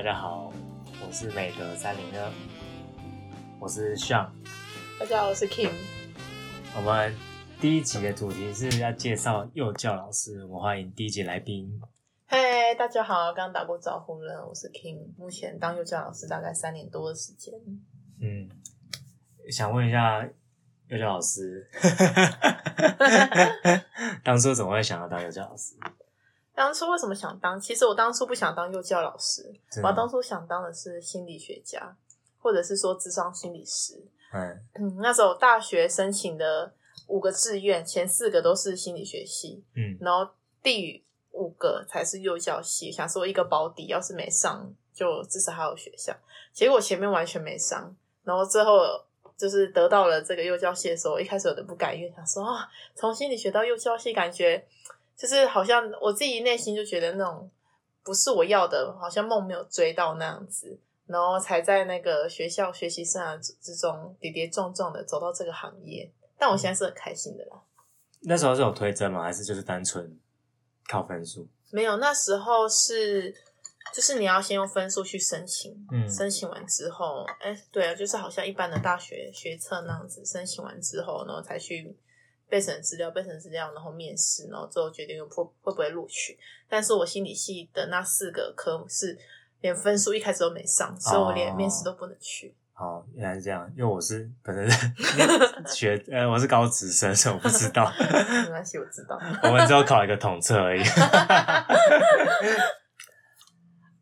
嗨，大家好，我是美德三零二，我是 Sean。大家好，我是 Kim。我们第一集的主题是要介绍幼教老师，我们欢迎第一集来宾。嗨，大家好，刚刚打过招呼了，我是 Kim，目前当幼教老师大概三年多的时间。嗯，想问一下幼教老师，当初怎么会想要当幼教老师？当初为什么想当？其实我当初不想当幼教老师，我当初想当的是心理学家，或者是说智商心理师。嗯嗯，那时候大学申请的五个志愿，前四个都是心理学系，嗯然后第五个才是幼教系。想说一个保底，要是没上，就至少还有学校。结果前面完全没上，然后最后就是得到了这个幼教系的时候，一开始有点不甘愿，想说啊，从心理学到幼教系，感觉就是好像我自己内心就觉得那种不是我要的，好像梦没有追到那样子。然后才在那个学校学习生涯之之中跌跌撞撞的走到这个行业，但我现在是很开心的啦。那时候是有推甄吗？还是就是单纯靠分数？没有，那时候是就是你要先用分数去申请，嗯申请完之后，哎，对啊，就是好像一般的大学学测那样子，申请完之后，然后才去备审资料，备审资料，然后面试，然后最后决定会会不会录取。但是我心理系的那四个科目是连分数一开始都没上，所以我连面试都不能去。哦，原来是这样，因为我是本身是 学呃，我是高职生，所以我不知道。没关系，我知道。我们只有考一个统测而已。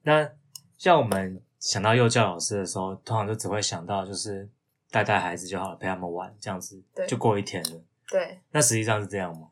那像我们想到幼教老师的时候，通常就只会想到就是带带孩子就好了，陪他们玩，这样子对就过一天了。对，那实际上是这样吗？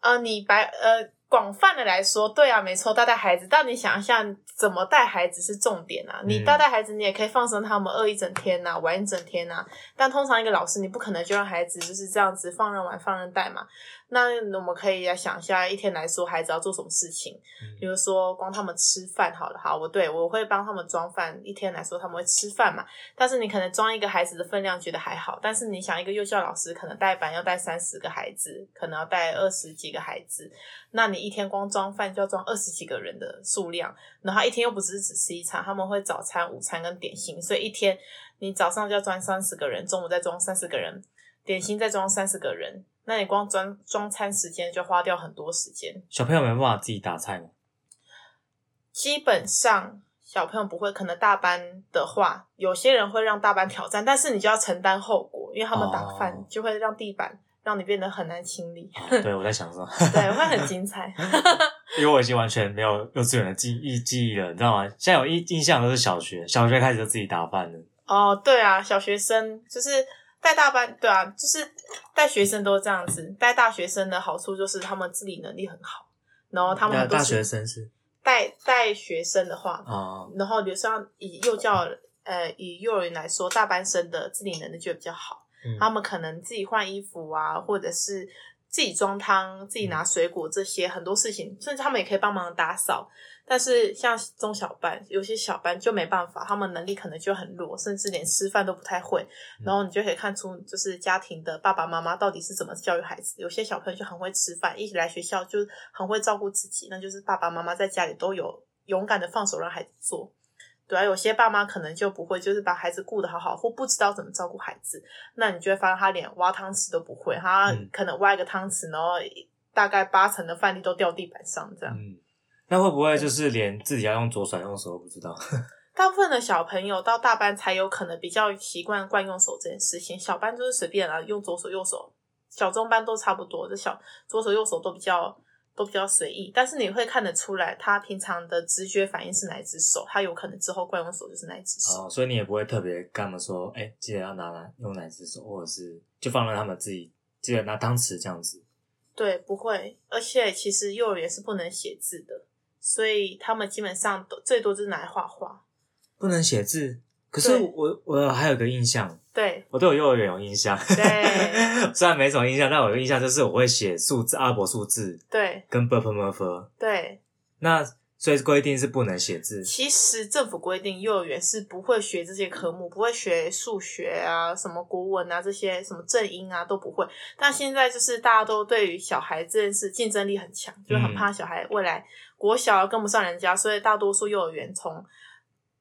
呃，你白呃广泛的来说，对啊，没错，带带孩子，但你想一下，怎么带孩子是重点啊。你嗯带带孩子，你也可以放生他们饿一整天呐、玩一整天呐、但通常一个老师，你不可能就让孩子就是这样子放任玩、放任带嘛。那我们可以来想一下，一天来说，孩子要做什么事情？嗯比如说，光他们吃饭好了，好，我对我会帮他们装饭。一天来说，他们会吃饭嘛？但是你可能装一个孩子的分量觉得还好，但是你想一个幼教老师可能带班要带三十个孩子，可能要带二十几个孩子，那你一天光装饭就要装二十几个人的数量，然后一天又不只是只吃一餐，他们会早餐、午餐跟点心，所以一天你早上就要装三十个人，中午再装三十个人，点心再装三十个人，那你光装装餐时间就花掉很多时间。小朋友没办法自己打菜吗？基本上小朋友不会，可能大班的话，有些人会让大班挑战，但是你就要承担后果，因为他们打饭哦就会让地板让你变得很难清理，啊对，我在想说，对，会很精彩。因为我已经完全没有幼稚园的记忆记忆了，你知道吗？现在有印印象都是小学，小学开始就自己打饭了。哦，对啊，小学生就是带大班，对啊，就是带学生都这样子。带大学生的好处就是他们自理能力很好，然后他们那大学生是带带学生的话，哦，然后比如像以幼教呃以幼儿园来说，大班生的自理能力就会比较好。嗯他们可能自己换衣服啊，或者是自己装汤、自己拿水果这些很多事情，甚至他们也可以帮忙打扫。但是像中小班，有些小班就没办法，他们能力可能就很弱，甚至连吃饭都不太会。然后你就可以看出，就是家庭的爸爸妈妈到底是怎么教育孩子。有些小朋友就很会吃饭，一起来学校就很会照顾自己，那就是爸爸妈妈在家里都有勇敢的放手让孩子做。对啊，有些爸妈可能就不会，就是把孩子顾得好好，或不知道怎么照顾孩子。那你就会发现他连挖汤匙都不会，他嗯可能挖一个汤匙，然后大概八成的饭粒都掉地板上，这样。嗯，那会不会就是连自己要用左手用手都不知道？大部分的小朋友到大班才有可能比较习惯惯用手这件事情，小班就是随便啊，用左手右手，小中班都差不多，这小左手右手都比较都比较随意，但是你会看得出来，他平常的直觉反应是哪一只手，他有可能之后惯用手就是哪一只手。哦，所以你也不会特别跟他们说，哎、记得要拿哪用哪只手，或者是就放任他们自己记得拿汤匙这样子。对，不会，而且其实幼儿园是不能写字的，所以他们基本上都最多就是拿来画画。不能写字，可是我我还有个印象，对我对我幼儿园有印象。对 虽然没什么印象，但我有印象就是我会写数字阿拉伯数字对跟 b p m f。对，那所所以规定是不能写字。其实政府规定幼儿园是不会学这些科目，不会学数学啊、什么国文啊这些，什么正音啊都不会。但现在就是大家都对于小孩这件事竞争力很强，就很怕小孩未来国小跟不上人家，所以大多数幼儿园从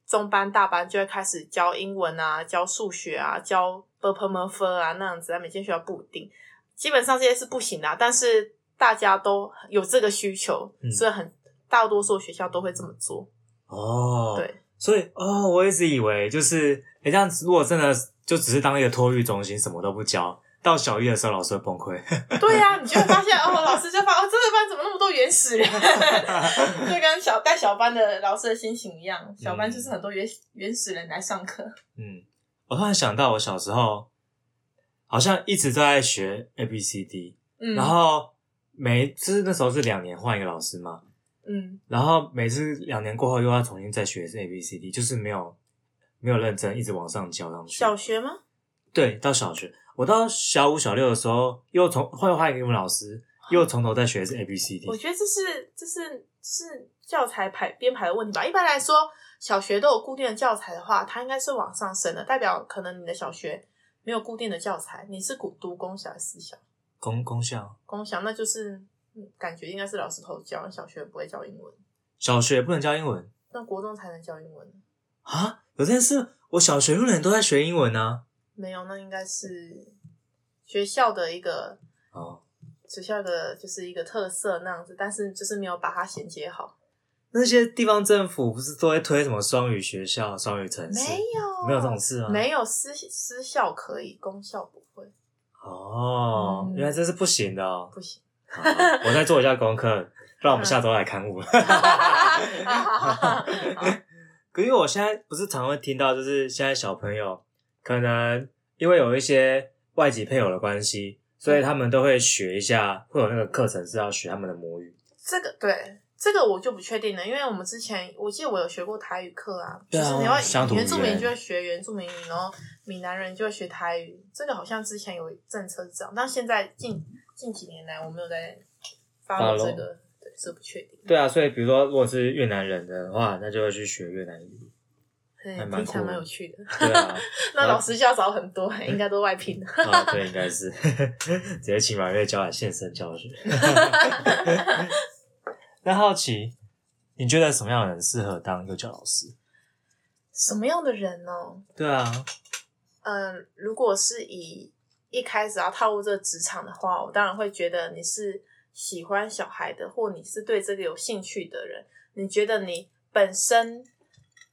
中班、大班就会开始教英文啊、教数学啊、教 b p m f 啊那样子，啊每间学校不一定。基本上这些是不行的啊，但是大家都有这个需求，嗯所以很大多数学校都会这么做。哦，对，所以哦，我一直以为就是，你，这样子如果真的就只是当一个托育中心，什么都不教，到小一的时候老师会崩溃。对呀、你就会发现哦，老师就发哦，这个班怎么那么多原始人？就跟小带小班的老师的心情一样，小班就是很多原原始人来上课。嗯，我突然想到，我小时候好像一直都在学 A B C D，、嗯，然后每就是那时候是两年换一个老师嘛，嗯，然后每次两年过后又要重新再学一次 A B C D，就是没有没有认真一直往上教上去。小学吗？对，到小学，我到小五、小六的时候，又从会换一个英文老师，又从头再学一次 A B C D 我。觉得这是这是是教材排编排的问题吧。一般来说，小学都有固定的教材的话，它应该是往上升的，代表可能你的小学没有固定的教材，你是读读公小还是私小？公公校，公校那就是嗯感觉应该是老师头教，小学不会教英文，小学不能教英文那国中才能教英文。啊？有件事？我小学六年都在学英文啊。没有，那应该是学校的一个哦，学校的就是一个特色那样子，但是就是没有把它衔接好。那些地方政府不是都会推什么双语学校、双语城市？没有，没有这种事啊。没有私私校可以，公校不会，哦，嗯原来这是不行的哦。不行。好我再做一下功课，让我们下周来刊物。可因为我现在不是常会听到，就是现在小朋友可能因为有一些外籍配偶的关系，所以他们都会学一下，会有那个课程是要学他们的母语。这个对。这个我就不确定了，因为我们之前我记得我有学过台语课啊，啊就是你要原住民就会学原住民语，然后闽南人就会学台语。这个好像之前有政策是这样，但现在近近几年来我没有在发 Follow 这个，对，这不确定。对啊，所以比如说如果是越南人的话，那就会去学越南语。对，还蛮酷蛮有趣的。对啊，那老师就要找很多，应该都外聘的。啊，对，应该是 直接请马月教来现身教学。那好奇，你觉得什么样的人适合当幼教老师？什么样的人呢？对啊，嗯，如果是以一开始要踏入这个职场的话，我当然会觉得你是喜欢小孩的，或你是对这个有兴趣的人。你觉得你本身，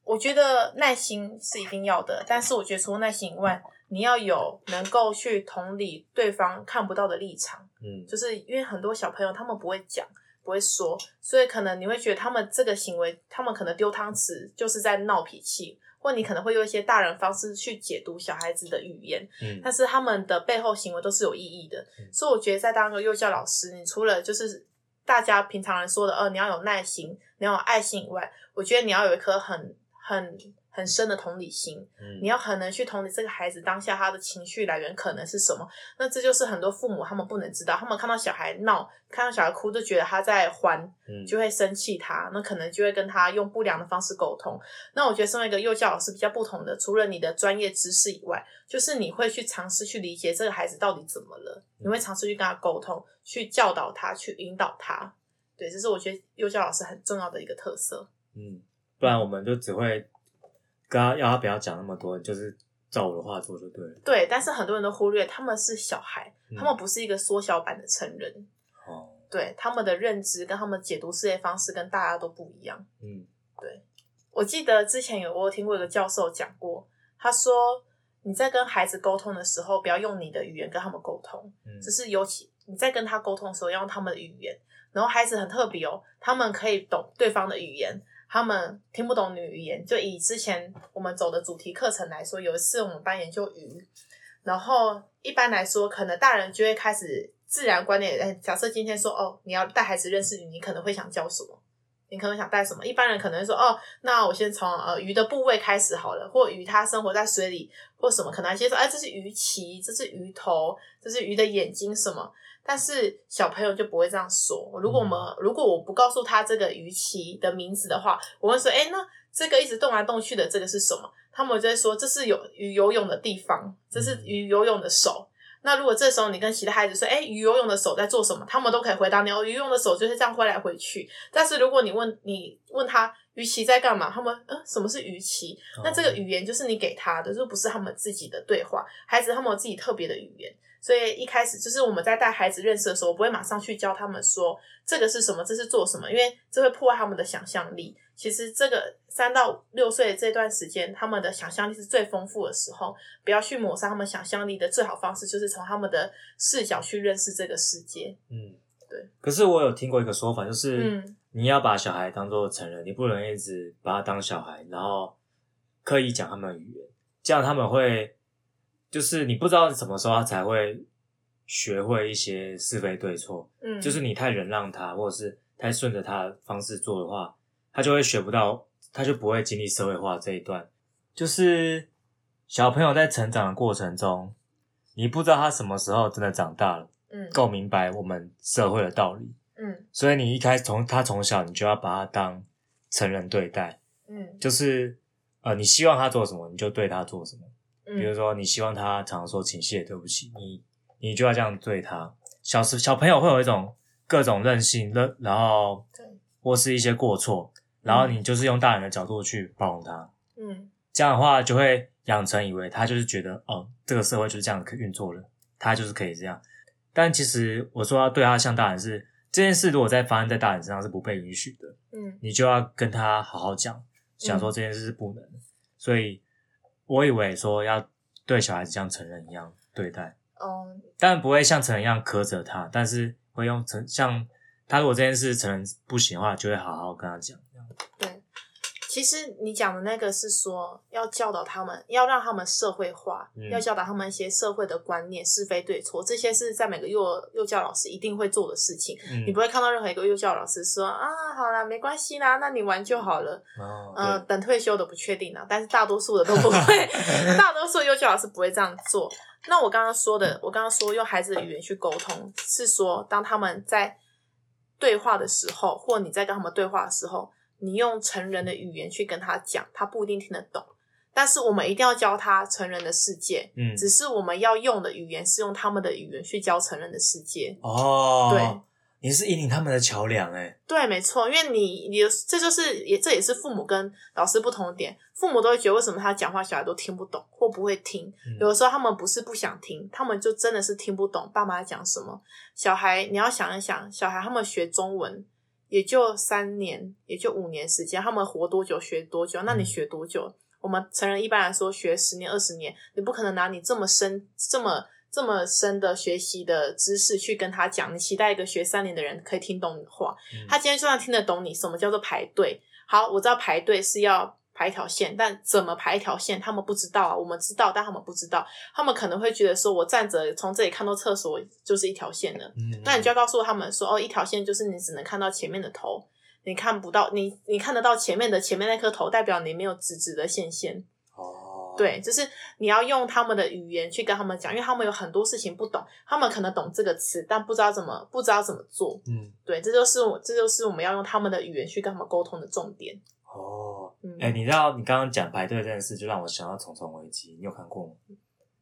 我觉得耐心是一定要的，但是我觉得除了耐心以外，你要有能够去同理对方看不到的立场。嗯就是因为很多小朋友他们不会讲，不会说，所以可能你会觉得他们这个行为，他们可能丢汤匙就是在闹脾气，或你可能会用一些大人方式去解读小孩子的语言，嗯但是他们的背后行为都是有意义的。嗯所以我觉得在当个幼教老师，你除了就是大家平常人说的，呃，你要有耐心，你要有爱心以外，我觉得你要有一颗很很很深的同理心，嗯你要很能去同理这个孩子当下他的情绪来源可能是什么。那这就是很多父母他们不能知道，他们看到小孩闹，看到小孩哭，就觉得他在欢，嗯就会生气他，那可能就会跟他用不良的方式沟通。那我觉得身为一个幼教老师比较不同的，除了你的专业知识以外，就是你会去尝试去理解这个孩子到底怎么了，你会尝试去跟他沟通，去教导他，去引导他。对，这是我觉得幼教老师很重要的一个特色。嗯，不然我们就只会跟他要他不要讲那么多，就是照我的话做就对了。对，但是很多人都忽略他们是小孩，嗯他们不是一个缩小版的成人。哦，对他们的认知跟他们解读世界方式跟大家都不一样。嗯对我记得之前有我有听过一个教授讲过，他说你在跟孩子沟通的时候，不要用你的语言跟他们沟通，嗯只是尤其你在跟他沟通的时候，要用他们的语言。然后孩子很特别哦，他们可以懂对方的语言，他们听不懂你的语言。就以之前我们走的主题课程来说，有一次我们班研究鱼，然后一般来说，可能大人就会开始自然观念。哎，假设今天说哦，你要带孩子认识鱼，你可能会想教什么？你可能想带什么？一般人可能会说哦，那我先从呃鱼的部位开始好了，或鱼它生活在水里或什么，可能先说哎，这是鱼鳍，这是鱼头，这是鱼的眼睛什么。但是小朋友就不会这样说。如果我们、如果我不告诉他这个鱼鳍的名字的话，我会说，哎，那这个一直动来动去的这个是什么？他们就会说这是有鱼游泳的地方，这是鱼游泳的手。那如果这时候你跟其他孩子说，哎，鱼游泳的手在做什么？他们都可以回答你，哦，鱼游泳的手就是这样挥来挥去。但是如果你问你问他鱼鳍在干嘛，他们呃什么是鱼鳍？那这个语言就是你给他的，就不是他们自己的对话。孩子他们有自己特别的语言，所以一开始就是我们在带孩子认识的时候，我不会马上去教他们说这个是什么，这是做什么，因为这会破坏他们的想象力。其实这个三到六岁这段时间，他们的想象力是最丰富的时候，不要去抹杀他们想象力的最好方式，就是从他们的视角去认识这个世界。嗯，对。可是我有听过一个说法，就是嗯你要把小孩当做成人，你不能一直把他当小孩，然后刻意讲他们的语言，这样他们会就是你不知道什么时候他才会学会一些是非对错。嗯，就是你太忍让他，或者是太顺着他的方式做的话，他就会学不到，他就不会经历社会化这一段。就是小朋友在成长的过程中，你不知道他什么时候真的长大了，嗯够明白我们社会的道理，嗯所以你一开始从他从小你就要把他当成人对待，嗯就是呃，你希望他做什么，你就对他做什么。嗯，比如说，你希望他常说请谢对不起，你你就要这样对他。小时小朋友会有一种各种任性，任然后对，或是一些过错，然后你就是用大人的角度去包容他，嗯这样的话就会养成以为他就是觉得哦，这个社会就是这样运作的，他就是可以这样。但其实我说要对他像大人是这件事，如果在发生在大人身上是不被允许的，嗯你就要跟他好好讲，想说这件事是不能的。所以我以为说要对小孩子像成人一样对待，哦当然不会像成人一样苛责他，但是会用成像他如果这件事成人不行的话，就会好好跟他讲。对。其实你讲的那个是说要教导他们，要让他们社会化，嗯要教导他们一些社会的观念、是非对错，这些是在每个幼幼教老师一定会做的事情。嗯你不会看到任何一个幼教老师说啊，好啦，没关系啦，那你玩就好了。哦，呃，等退休的不确定了，但是大多数的都不会，大多数幼教老师不会这样做。那我刚刚说的，我刚刚说用孩子的语言去沟通，是说当他们在对话的时候，或你在跟他们对话的时候，你用成人的语言去跟他讲，他不一定听得懂。但是我们一定要教他成人的世界，嗯只是我们要用的语言是用他们的语言去教成人的世界。哦，对，你是引领他们的桥梁哎，对，没错，因为你你这就是也这也是父母跟老师不同的点，父母都会觉得为什么他讲话小孩都听不懂或不会听，嗯有的时候他们不是不想听，他们就真的是听不懂爸妈讲什么。小孩你要想一想，小孩他们学中文也就三年，也就五年时间，他们活多久学多久，那你嗯学多久？我们成人一般来说学十年二十年，你不可能拿你这么深这么。这么深的学习的知识去跟他讲，你期待一个学三年的人可以听懂你的话，嗯他今天就算听得懂你什么叫做排队，好，我知道排队是要排一条线，但怎么排一条线，他们不知道啊。我们知道，但他们不知道，他们可能会觉得说，我站着从这里看到厕所就是一条线了。嗯，那你就要告诉他们说，哦，一条线就是你只能看到前面的头，你看不到你你看得到前面的前面那颗头，代表你没有直直的线线。哦，对，就是你要用他们的语言去跟他们讲，因为他们有很多事情不懂，他们可能懂这个词，但不知道怎么不知道怎么做。嗯，对，这就是我这就是我们要用他们的语言去跟他们沟通的重点。哦，嗯，哎，你知道你刚刚讲排队这件事，就让我想到《重重危机》，你有看过吗？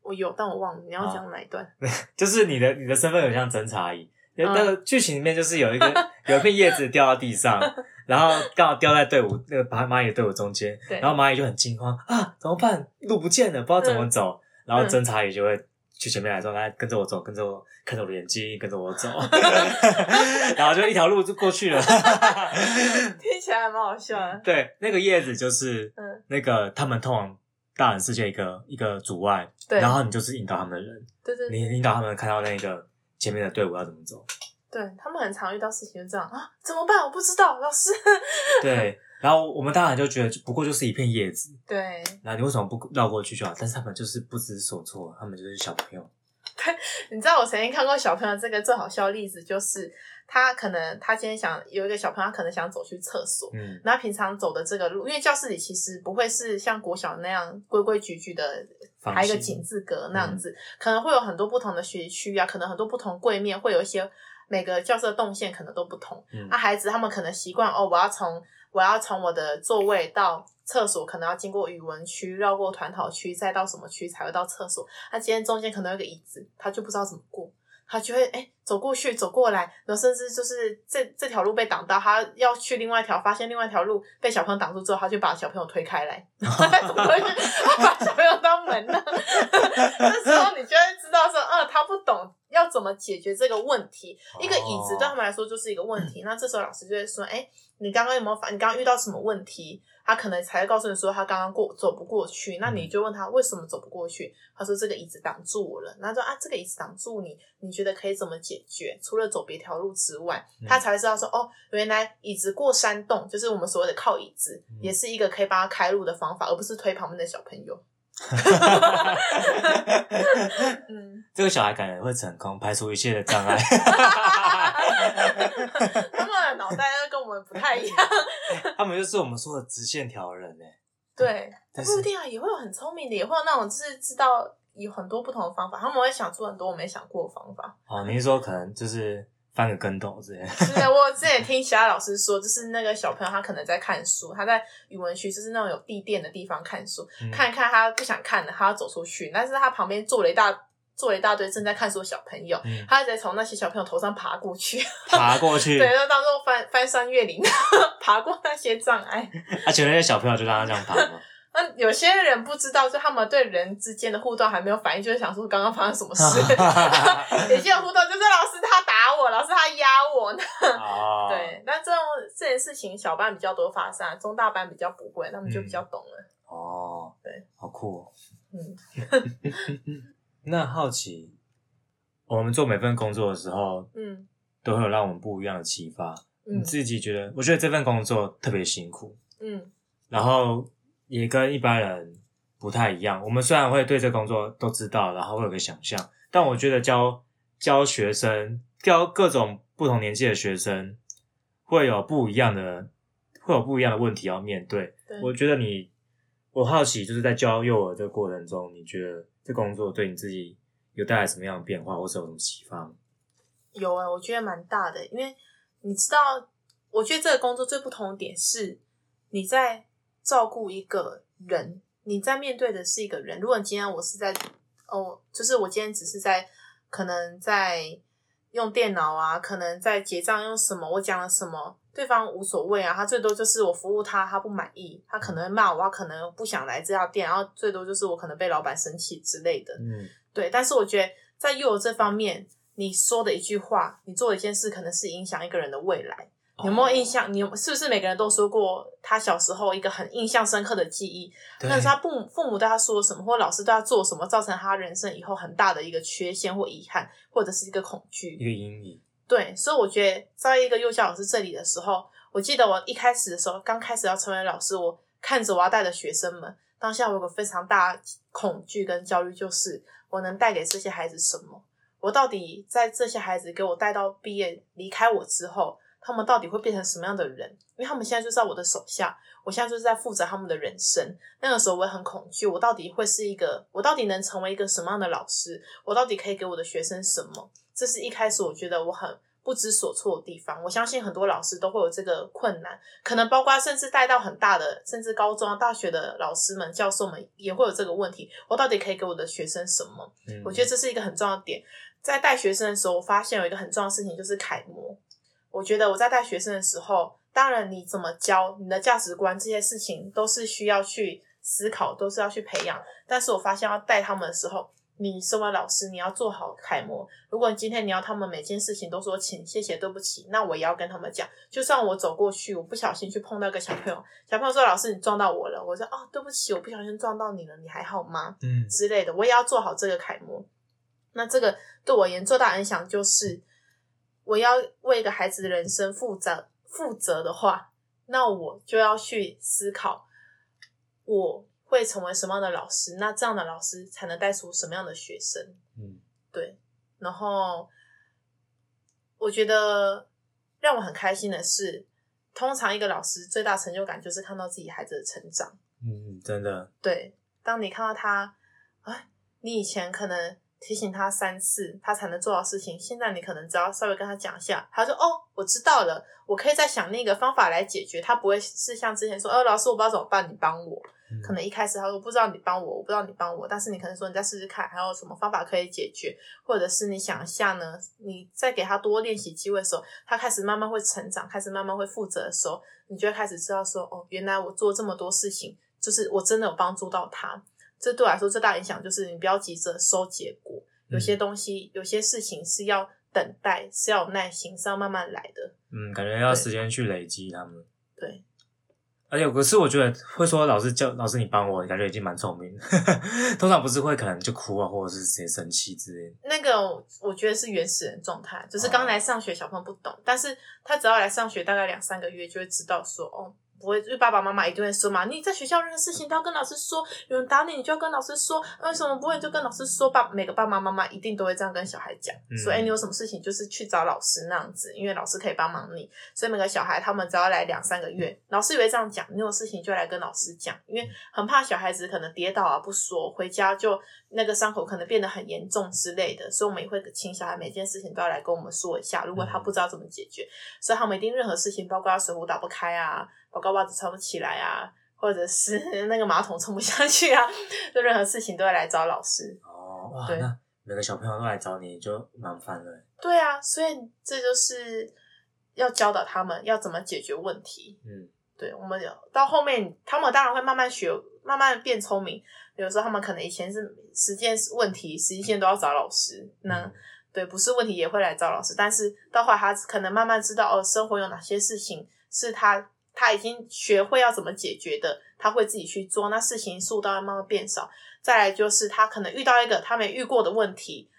我有，但我忘了你要啊讲哪一段。就是你的你的身份很像侦查仪，嗯那个剧情里面就是有一个有一片叶子掉到地上，然后刚好掉在队伍那个蚂蚂蚁的队伍中间，然后蚂蚁就很惊慌啊，怎么办？路不见了，不知道怎么走，然后侦查仪就会去前面来说，来跟着我走，跟着我，看着我的眼睛，跟着我走，然后就一条路就过去了。听起来还蛮好笑的。对，那个叶子就是嗯，那个他们通往大人世界一个一个阻碍，对，然后你就是引导他们的人，对对你引导他们看到那个前面的队伍要怎么走。对，他们很常遇到事情就这样啊，怎么办？我不知道，老师。对，然后我们大人就觉得不过就是一片叶子，对，那你为什么不绕过去就好？但是他们就是不知所措，他们就是小朋友。对 你知道我曾经看过小朋友这个最好笑的例子，就是他可能他今天想有一个小朋友，他可能想走去厕所，嗯。那他平常走的这个路，因为教室里其实不会是像国小那样规规矩矩的放排一个心井字格那样子，可能会有很多不同的学区啊，可能很多不同柜面会有一些每个教室的动线可能都不同。嗯。那、孩子他们可能习惯哦，我要从我要从我的座位到厕所，可能要经过语文区，绕过团讨区，再到什么区才会到厕所。那今天中间可能有个椅子，他就不知道怎么过。他就会哎、走过去走过来，然后甚至就是这这条路被挡到，他要去另外一条，发现另外一条路被小朋友挡住之后，他就把小朋友推开来，然后再走过去，他把小朋友当门了。这时候你就会知道说，嗯，他不懂要怎么解决这个问题。一个椅子对他们来说就是一个问题，那这时候老师就会说，哎、你刚刚有没有发？你刚刚遇到什么问题？他可能才会告诉你说他刚刚过走不过去，那你就问他为什么走不过去？他说这个椅子挡住我了。那说啊，这个椅子挡住你，你觉得可以怎么解决？除了走别条路之外，嗯他才会知道说哦，原来椅子过山洞就是我们所谓的靠椅子，嗯也是一个可以帮他开路的方法，而不是推旁边的小朋友。嗯，这个小孩感觉会成功，排除一切的障碍。他们的脑袋跟我们不太一样。他们就是我们说的直线条人哎。对，不一定啊，也会有很聪明的，也会有那种就是知道有很多不同的方法，他们会想出很多我没想过的方法。哦，你是说可能就是翻个跟斗之类的？是的，我之前听其他老师说，就是那个小朋友他可能在看书，他在语文区就是那种有地垫的地方看书，嗯看一看他不想看了，他要走出去，但是他旁边坐了一大坐了一大堆正在看书的小朋友，嗯他直接从那些小朋友头上爬过去，爬过去，对，就当做翻翻山越岭，爬过那些障碍。而且那些小朋友就让他这样爬嘛。那有些人不知道，就他们对人之间的互动还没有反应，就会想说刚刚发生什么事。有些人互动就是老师他打我，老师他压我，哦，对，但这种这件事情小班比较多发生，中大班比较不会，他们就比较懂了。哦，对，好酷哦。嗯 那好奇，我们做每份工作的时候，嗯都会有让我们不一样的启发。你嗯自己觉得？我觉得这份工作特别辛苦，嗯然后也跟一般人不太一样。我们虽然会对这工作都知道，然后会有个想象，但我觉得教教学生，教各种不同年纪的学生，会有不一样的，会有不一样的问题要面对。对，我觉得你，我好奇，就是在教幼儿这个过程中，你觉得这工作对你自己有带来什么样的变化，或是有什么启发吗？有啊、我觉得蛮大的，因为你知道，我觉得这个工作最不同的点是，你在照顾一个人，你在面对的是一个人。如果你今天我是在哦，就是我今天只是在可能在用电脑啊，可能在结账用什么，我讲了什么，对方无所谓啊，他最多就是我服务他，他不满意，他可能会骂我，他可能不想来这家店，然后最多就是我可能被老板生气之类的。嗯对，但是我觉得在幼儿这方面，你说的一句话，你做的一件事，可能是影响一个人的未来。你有没有印象？你有是不是每个人都说过他小时候一个很印象深刻的记忆？对那是他父母父母对他说什么，或老师对他做什么，造成他人生以后很大的一个缺陷或遗憾，或者是一个恐惧。一个阴影。对，所以我觉得在一个幼教老师这里的时候，我记得我一开始的时候，刚开始要成为老师，我看着我要带的学生们，当下我有个非常大的恐惧跟焦虑，就是我能带给这些孩子什么？我到底在这些孩子给我带到毕业离开我之后，他们到底会变成什么样的人？因为他们现在就在我的手下，我现在就是在负责他们的人生。那个时候我也很恐惧，我到底会是一个，我到底能成为一个什么样的老师？我到底可以给我的学生什么？这是一开始我觉得我很不知所措的地方。我相信很多老师都会有这个困难，可能包括甚至带到很大的，甚至高中、啊大学的老师们、教授们也会有这个问题。我到底可以给我的学生什么？嗯，我觉得这是一个很重要的点。在带学生的时候，我发现有一个很重要的事情，就是楷模。我觉得我在带学生的时候，当然你怎么教，你的价值观这些事情都是需要去思考，都是要去培养。但是我发现要带他们的时候，你身为老师，你要做好楷模。如果今天你要他们每件事情都说请、谢谢、对不起，那我也要跟他们讲。就算我走过去，我不小心去碰到一个小朋友，小朋友说：“老师，你撞到我了。”我说：“哦，对不起，我不小心撞到你了，你还好吗？”嗯之类的，我也要做好这个楷模。那这个对我而言最大影响就是，我要为一个孩子的人生负责负责的话，那我就要去思考，我会成为什么样的老师？那这样的老师才能带出什么样的学生？嗯对，然后我觉得让我很开心的是，通常一个老师最大成就感就是看到自己孩子的成长。嗯，真的，对，当你看到他，哎，你以前可能提醒他三次，他才能做到事情，现在你可能只要稍微跟他讲一下，他说哦，我知道了，我可以再想那个方法来解决。他不会是像之前说，哦，老师我不知道怎么办，你帮我。嗯可能一开始他说不知道你帮我，我不知道你帮我，但是你可能说你再试试看，还有什么方法可以解决，或者是你想一下呢？你再给他多练习机会的时候，他开始慢慢会成长，开始慢慢会负责的时候，你就会开始知道说，哦，原来我做这么多事情，就是我真的有帮助到他。这对我来说最大影响就是你不要急着收结果，有些东西、有些事情是要等待，是要有耐心，是要慢慢来的。嗯，感觉要时间去累积他们。对，而且，可是我觉得会说老师叫老师你帮我，感觉已经蛮聪明。通常不是会可能就哭啊，或者是直接生气之类的。那个我觉得是原始人状态，就是刚来上学小朋友不懂，但是他只要来上学大概两三个月，就会知道说哦。不会，因为爸爸妈妈一定会说嘛，你在学校任何事情都要跟老师说，有人打你，你就要跟老师说，为什么不会就跟老师说。爸每个爸爸妈妈一定都会这样跟小孩讲，嗯说，哎，你有什么事情就是去找老师那样子，因为老师可以帮忙你。所以每个小孩他们只要来两三个月，老师也会这样讲，你有事情就来跟老师讲，因为很怕小孩子可能跌倒啊不说，回家就那个伤口可能变得很严重之类的，所以我们也会请小孩每件事情都要来跟我们说一下，如果他不知道怎么解决，所以他们一定任何事情，包括他水壶打不开啊，包括袜子穿不起来啊，或者是 那个马桶冲不下去啊，就任何事情都会来找老师。哦，哇，对那每个小朋友都来找你就蛮烦了。对啊，所以这就是要教导他们要怎么解决问题。嗯，对，我们有到后面，他们当然会慢慢学，慢慢变聪明。有时候他们可能以前是十件问题，十一件都要找老师，那、嗯对不是问题也会来找老师。但是到后来，他可能慢慢知道哦，生活有哪些事情是他他已经学会要怎么解决的，他会自己去做。那事情数都会慢慢变少。再来就是他可能遇到一个他没遇过的问题，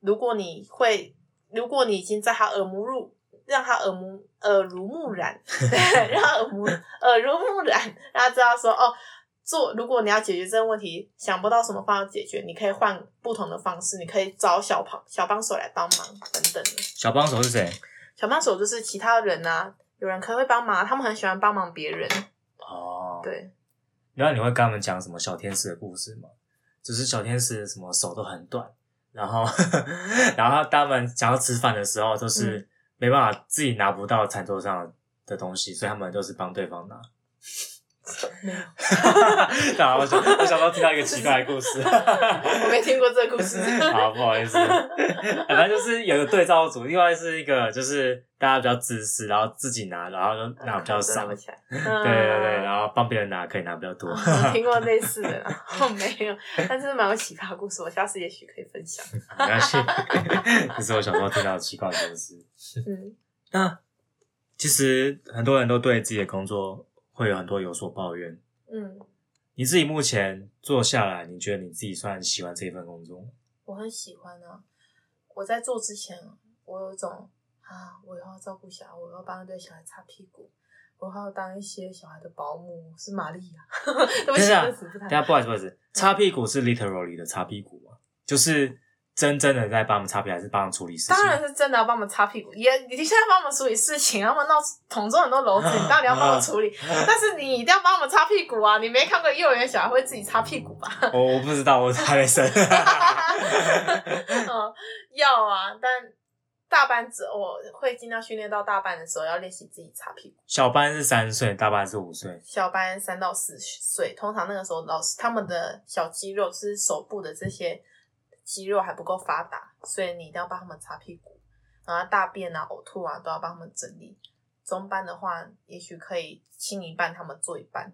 如果你会，如果你已经在他耳目入，让他耳目耳濡目染，对，让他耳目耳濡目染，让他知道说哦，做如果你要解决这个问题，想不到什么方法解决，你可以换不同的方式，你可以找小帮小帮手来帮忙等等的。小帮手是谁？小帮手就是其他人啊，有人可能会帮忙，他们很喜欢帮忙别人，哦，。对。然后你会跟他们讲什么小天使的故事吗？就是小天使什么手都很短，然后 然后他们想要吃饭的时候，都是嗯没办法自己拿不到餐桌上的东西，所以他们都是帮对方拿。没有，然后我想，我想到听到一个奇怪的故事，我没听过这个故事。好，不好意思，反正就是有个对照组，另外是一个就是大家比较自私，然后自己拿，然后就拿比较少，对。对对对，然后帮别人拿可以拿比较多。我听过类似的，然后没有，但是蛮有启发的故事，我下次也许可以分享。没关系，这是我小时候听到的奇怪的故事。嗯，那其实很多人都对自己的工作会有很多有所抱怨。嗯，你自己目前做下来，你觉得你自己算喜欢这份工作？我很喜欢啊。我在做之前，我有一种啊，我以后要照顾小孩，我要帮一堆小孩擦屁股，我还要当一些小孩的保姆，是玛丽亚。对不起，等一下不好意思，不好意思，擦屁股是 literally 的擦屁股吗？就是真真的在帮我们擦屁股，还是帮我们处理事情？当然是真的要帮我们擦屁股，也你现在帮我们处理事情，他们闹桶中很多篓子，你到底要帮我处理？但是你一定要帮我们擦屁股啊！你没看过幼儿园小孩会自己擦屁股吧？我我不知道，我还没生。嗯，要啊，但大班之我会尽量训练到大班的时候要练习自己擦屁股。小班是三岁，大班是五岁。小班三到四岁，通常那个时候老师他们的小肌肉是手部的这些肌肉还不够发达，所以你一定要帮他们擦屁股，然后大便啊、呕吐啊都要帮他们整理。中班的话，也许可以清一半，他们做一半。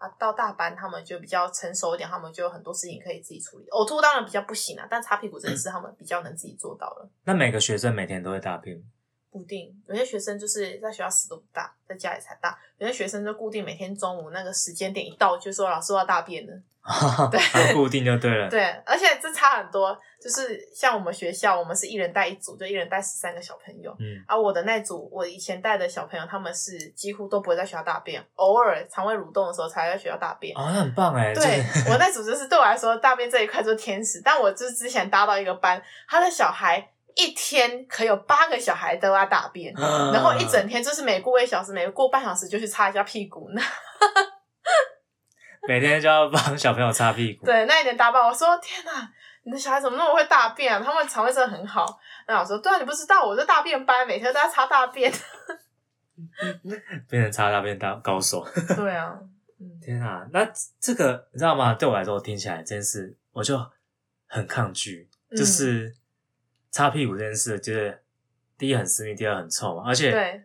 啊，到大班他们就比较成熟一点，他们就有很多事情可以自己处理。呕吐当然比较不行啊，但擦屁股这件事他们比较能自己做到了。那每个学生每天都会大便，不定，有些学生就是在学校死都不大，在家里才大；有些学生就固定每天中午那个时间点一到，就说老师我要大便了。对很固定就对了。对，而且这差很多，就是像我们学校，我们是一人带一组，就一人带十三个小朋友。嗯，而我的那组，我以前带的小朋友，他们是几乎都不会在学校大便，偶尔肠胃蠕动的时候才在学校大便。哦，那很棒哎。对就是我那组就是对我来说，大便这一块就是天使。但我就是之前搭到一个班，他的小孩一天可有八个小孩都要大便，啊然后一整天就是每过一小时，每过半小时就去擦一下屁股。呢 每天就要帮小朋友擦屁股。对，那一年大班，我说天哪，你的小孩怎么那么会大便啊？他们肠胃真的很好。那我说，对啊，你不知道，我是大便班，每天都要擦大便。变成擦大便大高手。对啊，嗯，天啊，那这个你知道吗？对我来说，我听起来这件事我就很抗拒，嗯就是擦屁股这件事，就是第一很私密，第二很臭嘛，而且对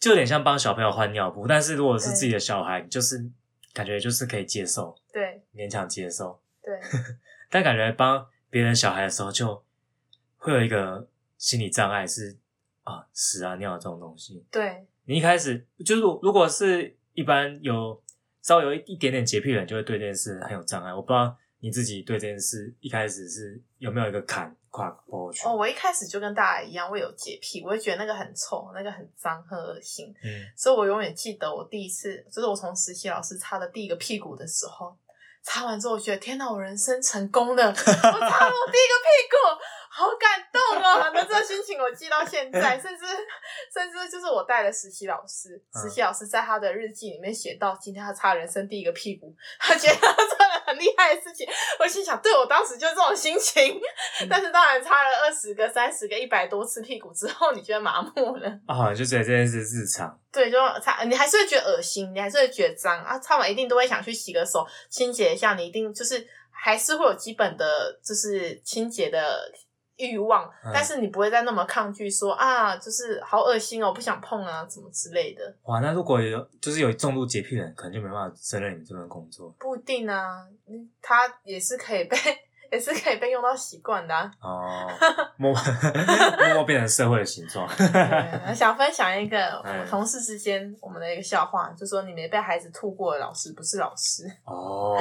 就有点像帮小朋友换尿布。但是如果是自己的小孩，就是感觉就是可以接受，对勉强接受。对，但感觉帮别人小孩的时候，就会有一个心理障碍是啊屎啊尿这种东西。对，你一开始就是如如果是一般有稍微有一一点点洁癖的人，就会对这件事很有障碍。我不知道你自己对这件事一开始是有没有一个坎跨过去？哦，我一开始就跟大家一样，我有洁癖，我会觉得那个很臭，那个很脏，很恶心。嗯，所以我永远记得我第一次，就是我从实习老师擦的第一个屁股的时候，擦完之后，我觉得天哪，我人生成功了！我擦了我第一个屁股，好感动哦！那这个心情我记到现在，甚至甚至就是我带了实习老师，嗯实习老师在他的日记里面写到，今天他擦人生第一个屁股，他觉得他做了很厉害的事情。我心想，对我当时就这种心情，但是当然擦了二十个、三十个、一百多次屁股之后，你觉得麻木了。啊，就觉得这件事日常。对，就擦，你还是会觉得恶心，你还是会觉得脏啊。擦完一定都会想去洗个手，清洁一下。你一定就是还是会有基本的，就是清洁的欲望，嗯但是你不会再那么抗拒说啊，就是好恶心哦，不想碰啊，什么之类的。哇，那如果有就是有重度洁癖的人，可能就没办法胜任你这份工作不一定啊，他，也是可以被，也是可以被用到习惯的、啊。哦，默默默变成社会的形状。想分享一个 哎我同事之间我们的一个笑话，就说你没被孩子吐过的老师不是老师。哦，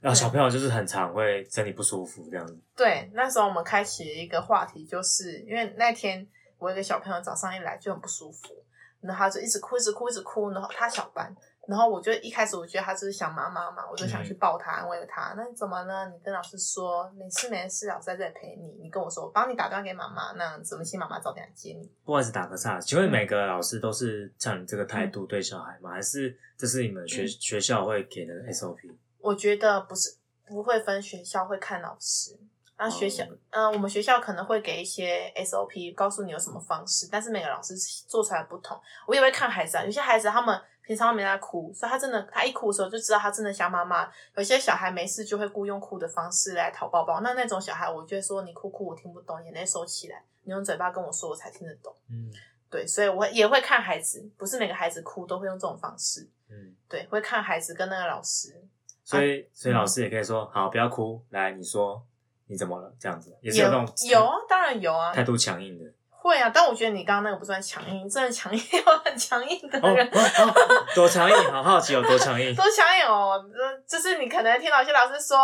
然后小朋友就是很常会身体不舒服这样子。对，那时候我们开启了一个话题，就是因为那天我有一个小朋友早上一来就很不舒服，然后他就一直哭，一直哭，一直哭，然后他小班，然后我就一开始我觉得他就是想妈妈嘛，我就想去抱他，安慰他。那你怎么呢？你跟老师说没事没事，老师在这里陪你。你跟我说，我帮你打电话给妈妈，那样子我们请妈妈早点来接你。不好意思，打个岔，请问每个老师都是像你这个态嗯度对小孩吗？还是这是你们学、学校会给的 SOP？我觉得不是不会分学校，会看老师。那学校，嗯呃，我们学校可能会给一些 SOP，告诉你有什么方式，但是每个老师做出来不同。我也会看孩子啊，有些孩子他们平常没在哭，所以他真的他一哭的时候就知道他真的想妈妈。有些小孩没事就会故意用哭的方式来讨抱抱，那那种小孩，我就会说你哭哭我听不懂，眼泪收起来，你用嘴巴跟我说我才听得懂。嗯对，所以我会也会看孩子，不是每个孩子哭都会用这种方式。嗯，对，会看孩子跟那个老师。所以所以嗯老师也可以说，好，不要哭，来，你说你怎么了？这样子也是有那种有啊，当然有啊，态度强硬的。会啊。但我觉得你刚刚那个不算强硬，真的强硬 有很强硬的哦人，哦哦，多强硬，好好奇有多强硬。多强硬哦。呃就是你可能听到一些老师说，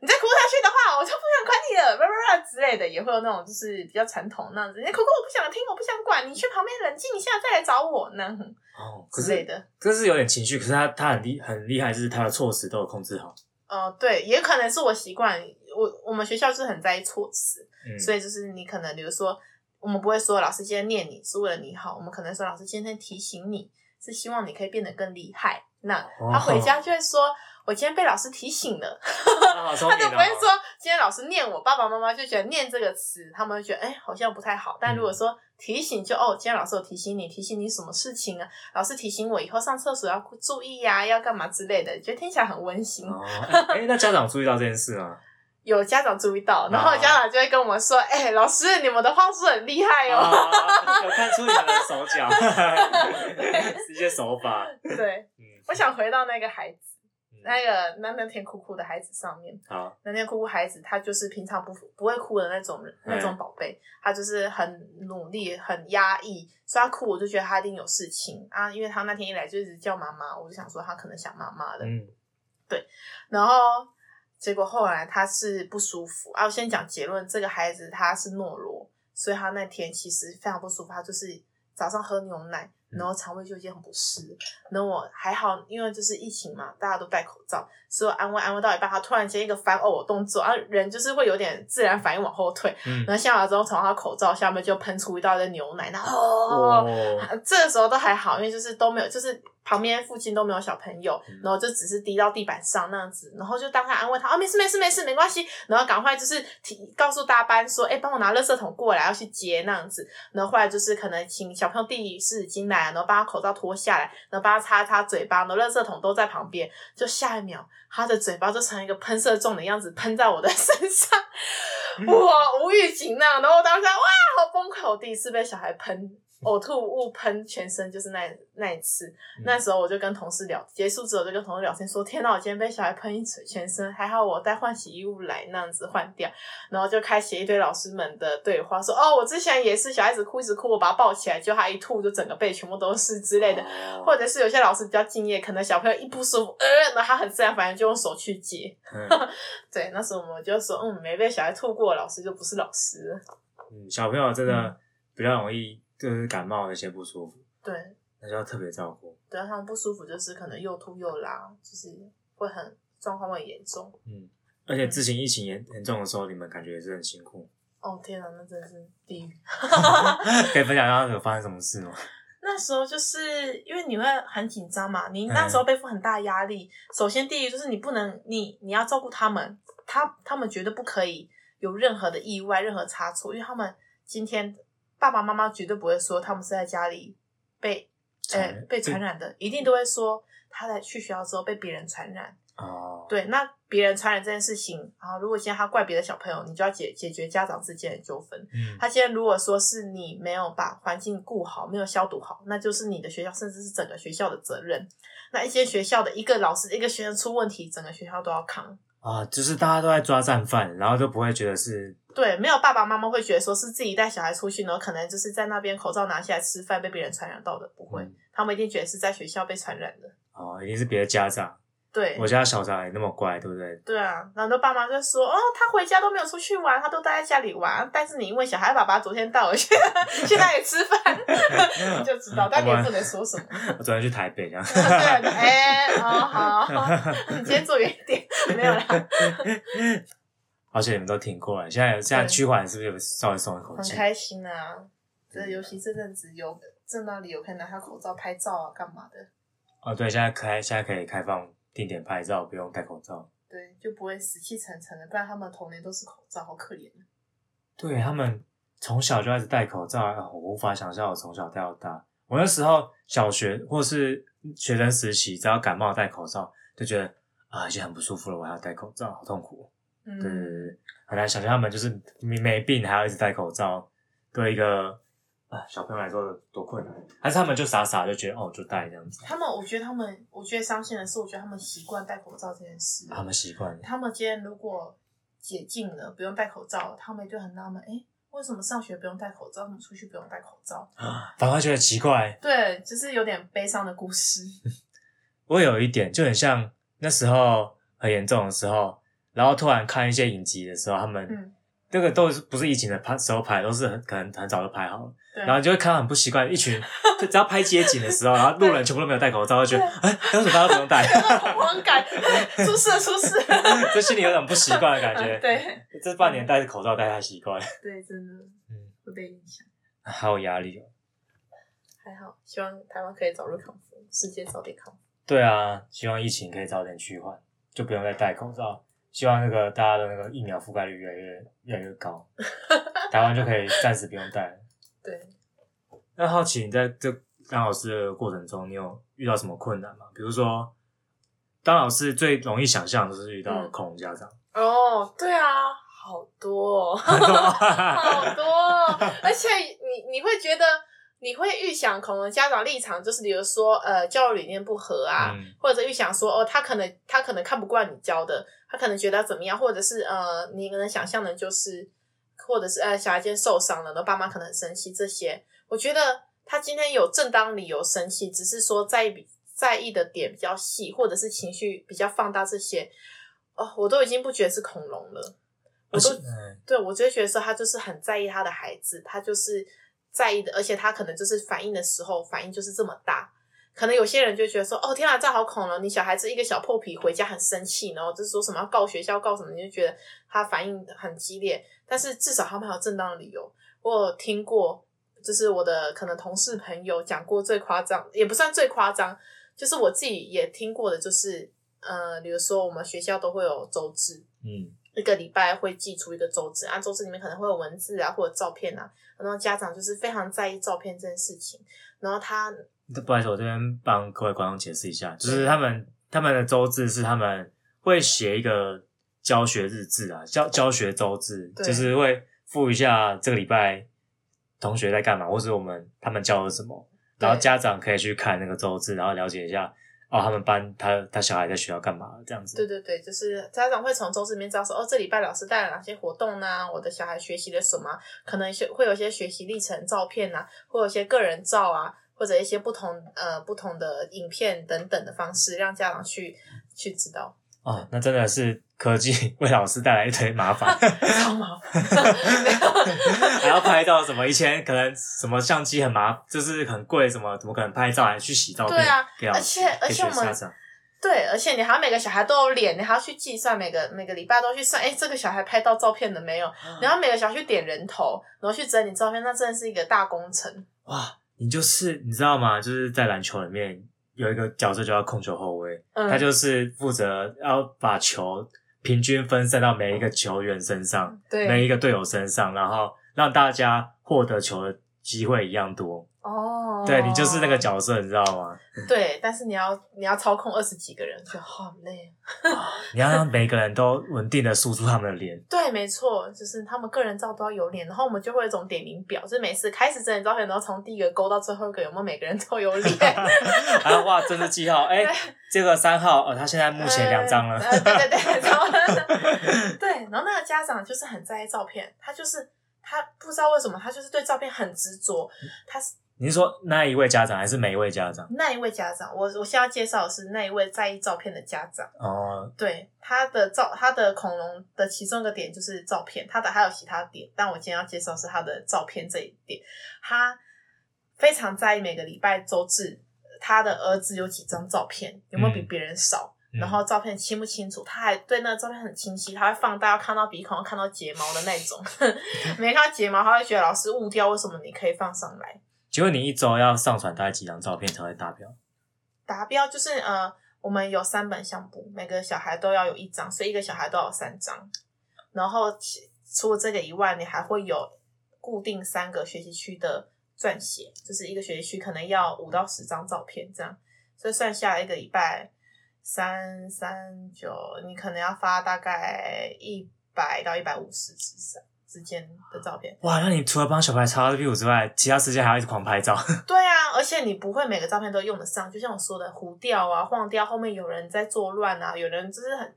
你再哭下去的话，我就不想管你了，叭叭叭之类的，也会有那种就是比较传统那样子。你哭哭，我不想听，我不想管，你去旁边冷静一下再来找我那样哦，之类的。这是有点情绪，可是他他很厉很厉害，就是他的措辞都有控制好。呃，对，也可能是我习惯，我我们学校就是很在意措辞，嗯，所以就是你可能比如说，我们不会说老师今天念你是为了你好，我们可能说老师今天提醒你是希望你可以变得更厉害。那哦他回家就会说，我今天被老师提醒了，他就不会说今天老师念我，爸爸妈妈就觉得念这个词，他们就觉得哎、好像不太好。但如果说提醒就哦，今天老师有提醒你，提醒你什么事情啊？老师提醒我以后上厕所要注意呀、要干嘛之类的，觉得听起来很温馨。哦，哎、那家长注意到这件事吗？有家长注意到，然后啊。家长就会跟我们说：“哎、老师，你们的话术很厉害哦。啊，有看出你们的手脚，一些手法。对，嗯，我想回到那个孩子，嗯。那个那那天哭哭的孩子上面，好，那天哭哭孩子，他就是平常不不会哭的那种，那种宝贝，他就是很努力、很压抑，所以他哭，我就觉得他一定有事情。啊，因为他那天一来就一直叫妈妈，我就想说他可能想妈妈的，嗯。对。然后结果后来他是不舒服啊。我先讲结论，这个孩子他是懦弱，所以他那天其实非常不舒服。他就是早上喝牛奶，嗯然后肠胃就已经很不适。然后我还好，因为就是疫情嘛，大家都戴口罩，所以我安慰安慰到一半，他突然间一个翻呕的动作，啊，人就是会有点自然反应往后退。嗯，然后下来之后，从他口罩下面就喷出一道的牛奶，然后、哦哦，这个时候都还好，因为就是都没有，就是旁边附近都没有小朋友，嗯。然后就只是滴到地板上那样子，然后就当他安慰他啊，没事没事没事，没关系，然后赶快就是提告诉大班说，哎，帮我拿垃圾桶过来，要去接那样子，然后后来就是可能请小朋友递湿纸巾来，然后把他口罩脱下来，然后帮他擦擦嘴巴，然后垃圾桶都在旁边，就下一秒。他的嘴巴就成一个喷射状的样子喷在我的身上，哇，无预警那样，然后我当时哇，好崩溃，我第一次被小孩喷。呕吐物喷全身，就是那那一次。那时候我就跟同事聊，结束之后就跟同事聊天说：“天呐，我今天被小孩喷一全身，还好我带换洗衣物来那样子换掉。”然后就开启一堆老师们的对话，说：“哦，我之前也是小孩子哭一直哭，我把他抱起来，就他一吐就整个背全部都是之类的。”哦或者是有些老师比较敬业，可能小朋友一不舒服，呃，那他很自然反应就用手去接。嗯 对，那时候我们就说，嗯，没被小孩吐过的老师就不是老师。嗯，小朋友真嗯的比较容易就是感冒那些不舒服，对，那就要特别照顾。对啊，他们不舒服就是可能又吐又拉，就是会很状况会很严重。嗯，而且之前疫情严严重的时候，你们感觉也是很辛苦。哦天哪，那真的是地狱。可以分享一下有发生什么事吗？那时候就是因为你会很紧张嘛，你那时候背负很大压力。首先，第一就是你不能，你你要照顾他们，他他们绝对不可以有任何的意外、任何差错，因为他们今天爸爸妈妈绝对不会说他们是在家里被呃被传染的，一定都会说他在去学校之后被别人传染。哦，对，那别人传染这件事情，然后如果今天他怪别的小朋友，你就要解解决家长之间的纠纷。嗯，他今天如果说是你没有把环境顾好，没有消毒好，那就是你的学校，甚至是整个学校的责任。那一些学校的一个老师、一个学生出问题，整个学校都要扛。啊，就是大家都在抓战犯，然后都不会觉得是对，没有爸爸妈妈会觉得说是自己带小孩出去，然后可能就是在那边口罩拿下来吃饭被别人传染到的，不会，嗯他们一定觉得是在学校被传染的。哦，一定是别的家长。对，我家小孩那么乖，对不对？对啊，然后爸妈就说，哦，他回家都没有出去玩，他都待在家里玩。但是你因为小孩爸爸昨天带我去去那里吃饭，你就知道，但你也不能说什么。我昨天去台北，这样。对，哎、哦好，你今天坐远一点，没有啦，而且你们都挺过来，现在现在趋缓，是不是有稍微松一口气？很开心啊。这尤其这阵子有正那里有可以拿下口罩拍照啊，干嘛的？哦，对，现在开现在可以开放定点拍照，不用戴口罩。对，就不会死气沉沉的，不然他们童年都是口罩，好可怜。对他们从小就开始戴口罩，啊我无法想象我从小戴到大。我那时候小学或是学生时期，只要感冒戴口罩，就觉得啊已经很不舒服了，我还要戴口罩，好痛苦。嗯，对对对对，很难想象他们就是没没病还要一直戴口罩，对一个啊小朋友来说多困难。还是他们就傻傻就觉得哦就戴这样子，他们，我觉得他们，我觉得伤心的是，我觉得他们习惯戴口罩这件事。他们习惯了。他们今天如果解禁了，不用戴口罩，他们就很纳闷，哎、为什么上学不用戴口罩，为什么出去不用戴口罩？啊 反而觉得奇怪。对，就是有点悲伤的故事。我有一点就很像那时候很严重的时候，然后突然看一些影集的时候，他们、嗯，这个都是不是疫情的拍时候拍，都是很可能很早就拍好了，然后你就会看到很不习惯，一群 就只要拍街景的时候，然后路人全部都没有戴口罩，就觉得哎，为什么大家都不用戴？恐慌感，出事了，出事了。就心里有种不习惯的感觉。对这半年戴口罩戴太习惯了，对，真的嗯，会被影响。好有压力哦。还好，希望台湾可以早日康复，世界早点康复。对啊，希望疫情可以早点趋缓，就不用再戴口罩。希望那个大家的那个疫苗覆盖率越来越越来越高，台湾就可以暂时不用戴。对，那好奇你在这当老师的过程中，你有遇到什么困难吗？比如说，当老师最容易想象的就是遇到嗯恐龙家长，哦，对啊，好多、哦，好多哦，而且你你会觉得。你会预想可能家长立场就是，比如说，呃，教育理念不合啊，嗯或者预想说，哦，他可能他可能看不惯你教的，他可能觉得怎么样，或者是呃，你可能想象的就是，或者是呃，小孩今天受伤了，然后爸妈可能很生气，这些，我觉得他今天有正当理由生气，只是说在意在意的点比较细，或者是情绪比较放大，这些，哦，我都已经不觉得是恐龙了，我都嗯。对我就会觉得说他就是很在意他的孩子，他就是在意的，而且他可能就是反应的时候反应就是这么大。可能有些人就觉得说，哦天啊，这好恐龙！你小孩子一个小破皮回家很生气，然后就说什么要告学校告什么，你就觉得他反应很激烈。但是至少他们有正当的理由。我听过，就是我的可能同事朋友讲过最夸张，也不算最夸张，就是我自己也听过的，就是呃，比如说我们学校都会有周志，嗯，一个礼拜会寄出一个周志啊，周志里面可能会有文字啊或者照片啊，然后家长就是非常在意照片这件事情，然后他不好意思，我这边帮各位观众解释一下，就是他们他们的周志是他们会写一个教学日志啊，教教学周志，就是会附一下这个礼拜同学在干嘛，或是我们他们教了什么，然后家长可以去看那个周志，然后了解一下哦，他们班他他小孩在学校干嘛这样子。对对对，就是家长会从周志里面知道说，哦，这礼拜老师带了哪些活动呢？我的小孩学习了什么？可能学会有一些学习历程照片呐，会有一些个人照啊，或者一些不同呃不同的影片等等的方式，让家长去去知道。哦，那真的是科技 为老师带来一堆麻烦，超麻烦，还要拍照什么？以前可能什么相机很麻，就是很贵，什么怎么可能拍照还去洗照片？对啊而且而且我们对，而且你还要每个小孩都有脸，你还要去计算每个每个礼拜都去算，哎，这个小孩拍到照片了没有？然后每个小孩去点人头，然后去整理照片，那真的是一个大工程。哇，你就是你知道吗？就是在篮球里面有一个角色叫控球后卫，嗯，他就是负责要把球平均分散到每一个球员身上，对。每一个队友身上，然后让大家获得球的机会一样多。哦，对你就是那个角色，你知道吗？对，但是你要你要操控二十几个人，就好累。你要让每个人都稳定的输出他们的脸。对，没错，就是他们个人照都要有脸，然后我们就会有一种点名表，就是每次开始整理照片，然后从第一个勾到最后一个，有没有每个人都有脸？啊哇，真是记号，哎、这个三号哦，他现在目前两张了。呃呃对对对，然后对，然后那个家长就是很在意照片，他就是他不知道为什么，他就是对照片很执着。他是你是说那一位家长还是每一位家长？那一位家长，我我现在要介绍的是那一位在意照片的家长。哦，对他的照，他的恐龙的其中一个点就是照片，他的还有其他点，但我今天要介绍是他的照片这一点。他非常在意每个礼拜周志他的儿子有几张照片，有没有比别人少，嗯然后照片清不清楚，他还对那个照片很清晰，他会放大，要看到鼻孔，要看到睫毛的那种。没看到睫毛，他会觉得老师误掉，为什么你可以放上来？请问你一周要上传大概几张照片才会达标？达标就是呃，我们有三本相簿，每个小孩都要有一张，所以一个小孩都有三张。然后除了这个以外，你还会有固定三个学习区的撰写，就是一个学习区可能要五到十张照片这样，所以算下来一个礼拜三三九，你可能要发大概一百到一百五十之上之间的照片。哇，那你除了帮小白擦屁股之外，其他时间还要一直狂拍照。对啊，而且你不会每个照片都用得上，就像我说的，糊掉啊、晃掉，后面有人在作乱啊，有人就是很，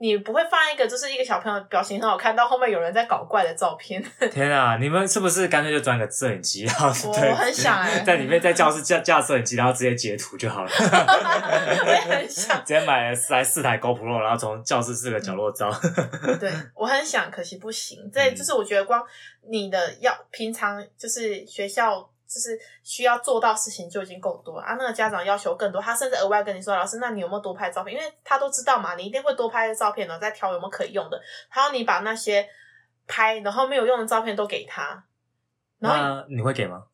你不会放一个就是一个小朋友表情很好看，到后面有人在搞怪的照片。天啊，你们是不是干脆就装个摄影机，然后我对我很想欸在里面在教室架架摄影机，然后直接截图就好了。我也很想，直接买了来四台 GoPro，然后从教室四个角落照。对我很想，可惜不行。这就是我觉得光你的要平常就是学校。就是需要做到事情就已经够多了啊！那个家长要求更多，他甚至额外跟你说：“老师，那你有没有多拍照片？”因为他都知道嘛，你一定会多拍的照片，然后再挑有没有可以用的。然后你把那些拍然后没有用的照片都给他。然后那你会给吗？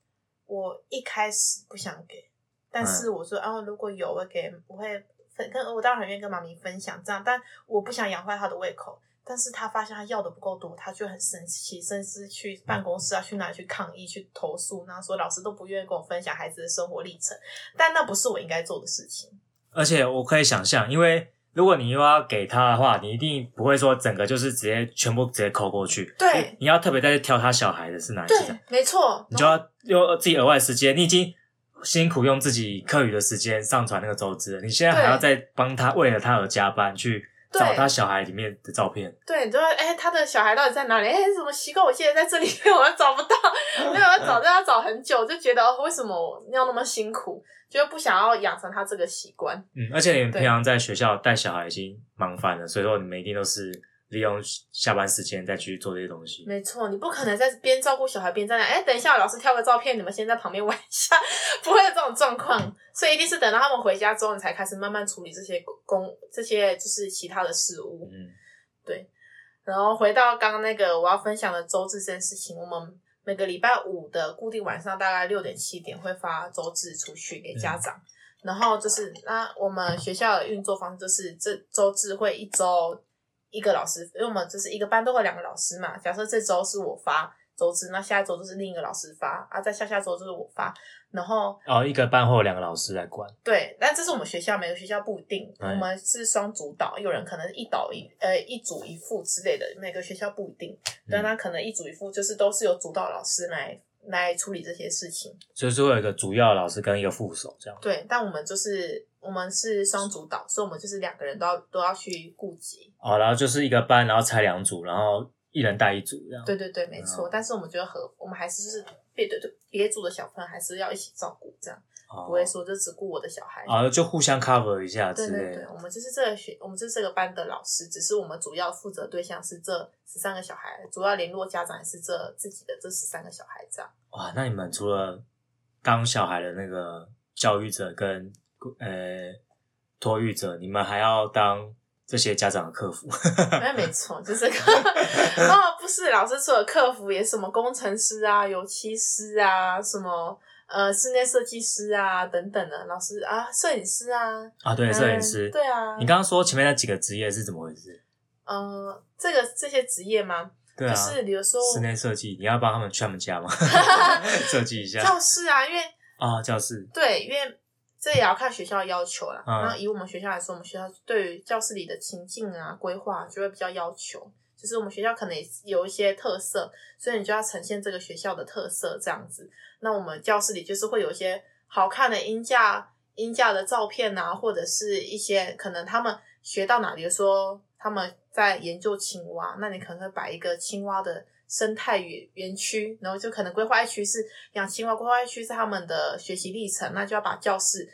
我一开始不想给，但是我说，啊，如果有我给，我会分跟我当然很愿意跟妈咪分享这样，但我不想养坏他的胃口。但是他发现他要的不够多，他就很生气，甚至去办公室啊，去哪里去抗议、去投诉，然后说老师都不愿意跟我分享孩子的生活历程，但那不是我应该做的事情。而且我可以想象，因为如果你又要给他的话，你一定不会说整个就是直接全部直接扣过去。对你要特别再去挑他小孩的是哪一对，，没错，你就要用自己额外时间，你已经辛苦用自己课余的时间上传那个周知，你现在还要再帮他为了他而加班去对找他小孩里面的照片。对，你就说哎、他的小孩到底在哪里？哎、怎么习惯？我现在在这里，我又找不到，没有要找，都要找很久，就觉得哦为什么我要那么辛苦？就不想要养成他这个习惯。嗯，而且你们平常在学校带小孩已经忙烦了，所以说你们一定都是利用下班时间再去做这些东西。没错，你不可能在边照顾小孩边在那，哎、等一下，老师挑个照片，你们先在旁边玩一下，不会有这种状况。所以一定是等到他们回家之后，你才开始慢慢处理这些工，这些就是其他的事物。嗯，对然后回到刚刚那个我要分享的周志这件事情，我们每个礼拜五的固定晚上大概六点七点会发周志出去给家长。然后就是那我们学校的运作方式就是这周志会一周一个老师，因为我们就是一个班都会两个老师嘛。假设这周是我发周知，那下一周就是另一个老师发啊，在下下周就是我发。然后哦，一个班会有两个老师来管。对，但这是我们学校，每个学校不一定，哎我们是双主导，有人可能一导一呃一组一副之类的，每个学校不一定。但他可能一组一副，就是都是由主导老师来来处理这些事情。所以说会有一个主要老师跟一个副手这样。对，但我们就是我们是双主导，所以我们就是两个人都要都要去顾及。哦，然后就是一个班，然后拆两组，然后一人带一组这样。对对对，没错。嗯但是我们觉得和我们还是就是别的别组的小朋友还是要一起照顾，这样哦不会说就只顾我的小孩。啊，就互相 cover 一下对对对之类的。，我们就是这个学，我们就是这个班的老师，只是我们主要负责对象是这十三个小孩，主要联络家长也是这自己的这十三个小孩这样。哇，那你们除了当小孩的那个教育者跟呃托育者，你们还要当这些家长的客服。那，没错，就是个 哦，不是老师除了客服，也什么工程师啊、油漆师啊、什么呃室内设计师啊等等的老师啊，摄影师啊，啊，对，摄影嗯师。对啊，你刚刚说前面那几个职业是怎么回事？呃，这个这些职业吗？对啊，就是比如说室内设计，你要帮他们去他们家吗？设计一下教室啊，因为啊，教室对，因为这也要看学校的要求啦。嗯那以我们学校来说，我们学校对于教室里的情境啊、规划就会比较要求。就是我们学校可能也有一些特色，所以你就要呈现这个学校的特色这样子。那我们教室里就是会有一些好看的音架、音架的照片啊，或者是一些可能他们学到哪里，比如说他们在研究青蛙，那你可能会摆一个青蛙的生态园园区，然后就可能规划一区是养青蛙，规划一区是他们的学习历程，那就要把教室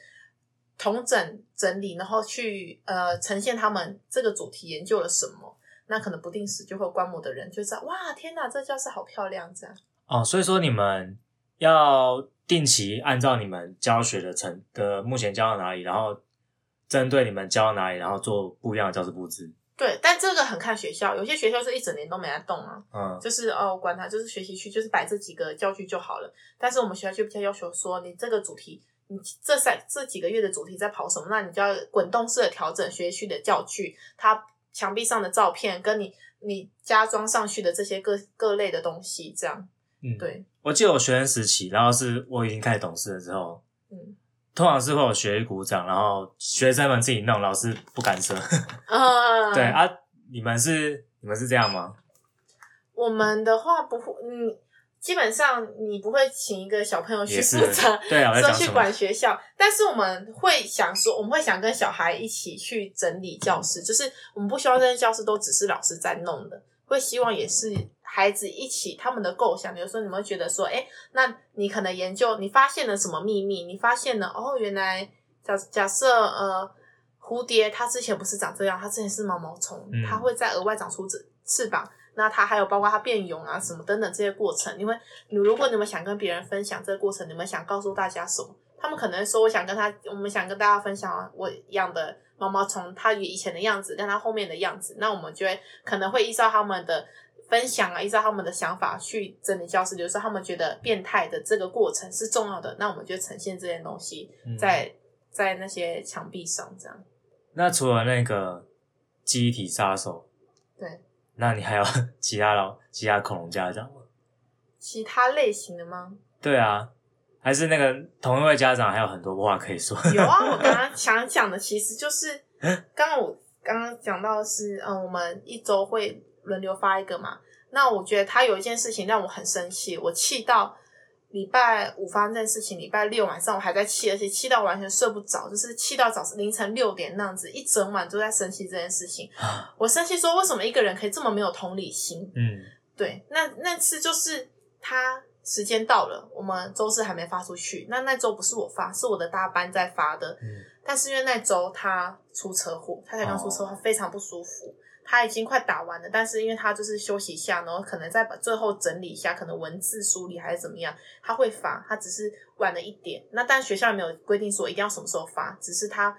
统整整理，然后去呃呈现他们这个主题研究了什么。那可能不定时就会观摩的人就知道，哇，天哪，这教室好漂亮，这样。哦，所以说你们要定期按照你们教学的成的目前教到哪里，然后针对你们教到哪里，然后做不一样的教室布置。对，但这个很看学校，有些学校是一整年都没在动啊，嗯，就是哦，管它，就是学习区就是摆这几个教具就好了。但是我们学校就比较要求说，你这个主题，你这三这几个月的主题在跑什么，那你就要滚动式的调整学习区的教具，它墙壁上的照片跟你你加装上去的这些各各类的东西，这样嗯，对，我记得我学生时期，然后是我已经开始懂事了之后，嗯通常是会有学艺鼓掌，然后学生们自己弄，老师不干涉。啊，对啊，你们是你们是这样吗？我们的话不会，嗯，基本上你不会请一个小朋友去负责，对啊说去管学校，但是我们会想说，我们会想跟小孩一起去整理教室，就是我们不希望这些教室都只是老师在弄的，会希望也是孩子一起他们的构想。比如说，你们会觉得说，哎，那你可能研究，你发现了什么秘密？你发现了哦，原来假假设呃。蝴蝶它之前不是长这样，它之前是毛毛虫，嗯它会再额外长出翅翅膀，那它还有包括它变蛹啊什么等等这些过程，因为，你如果你们想跟别人分享这个过程，你们想告诉大家什么？他们可能说，我想跟他，我们想跟大家分享我养的毛毛虫，它以前的样子跟它后面的样子，那我们就会可能会依照他们的分享啊，依照他们的想法去整理教室。就是说，他们觉得变态的这个过程是重要的，那我们就呈现这些东西嗯在、在那些墙壁上，这样。那除了那个记忆体杀手，对，那你还有 其他老其他恐龙家长吗？其他类型的吗？对啊，还是那个同一位家长还有很多话可以说。有啊，我刚刚 想讲的其实就是，刚刚我刚刚讲到的是，嗯，我们一周会轮流发一个嘛。那我觉得他有一件事情让我很生气，我气到礼拜五发生这件事情，礼拜六晚上我还在气，而且气到完全睡不着，就是气到早上凌晨六点那样子，一整晚都在生气这件事情。我生气说，为什么一个人可以这么没有同理心？嗯，对，那那次就是他时间到了，我们周四还没发出去。那那周不是我发，是我的大班在发的。嗯但是因为那周他出车祸，他才刚出车祸，非常不舒服。他已经快打完了，但是因为他就是休息一下，然后可能再把最后整理一下，可能文字梳理还是怎么样，他会发，他只是晚了一点。那但学校也没有规定说一定要什么时候发，只是他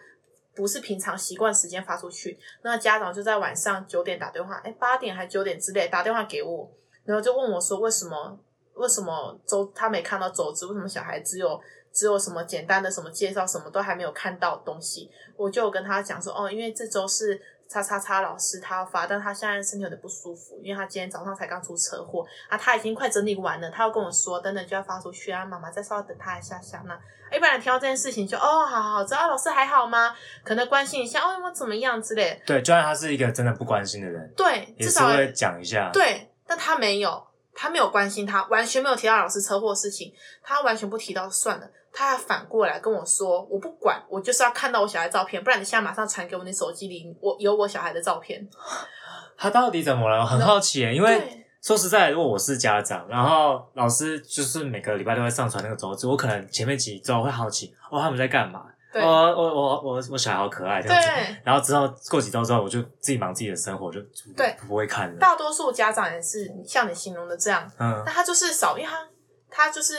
不是平常习惯时间发出去。那家长就在晚上九点打电话，哎，八点还九点之类打电话给我，然后就问我说为什么为什么周他没看到周知，为什么小孩只有只有什么简单的什么介绍，什么都还没有看到东西，我就跟他讲说，哦，因为这周是叉叉叉老师他要发，但他现在身体有点不舒服，因为他今天早上才刚出车祸啊，他已经快整理完了，他要跟我说，等等就要发出去啊，妈妈再稍微等他一下下。那一般人听到这件事情就哦，好好好，知道老师还好吗？可能关心一下，哦，有没有怎么样之类的。对，就算他是一个真的不关心的人，对，至少会讲一下。，对，但他没有，他没有关心他，完全没有提到老师车祸事情，他完全不提到算了，他还反过来跟我说，我不管，我就是要看到我小孩照片，不然你现在马上传给我你手机里，我有我小孩的照片。他到底怎么了？我很好奇耶，因为说实在，如果我是家长，然后老师就是每个礼拜都会上传那个周志，我可能前面几周会好奇哦他们在干嘛，对。哦我我我我小孩好可爱这样子，对，然后之后过几周之后，我就自己忙自己的生活，就就对不会看了。大多数家长也是像你形容的这样，嗯。那他就是少，因为他他就是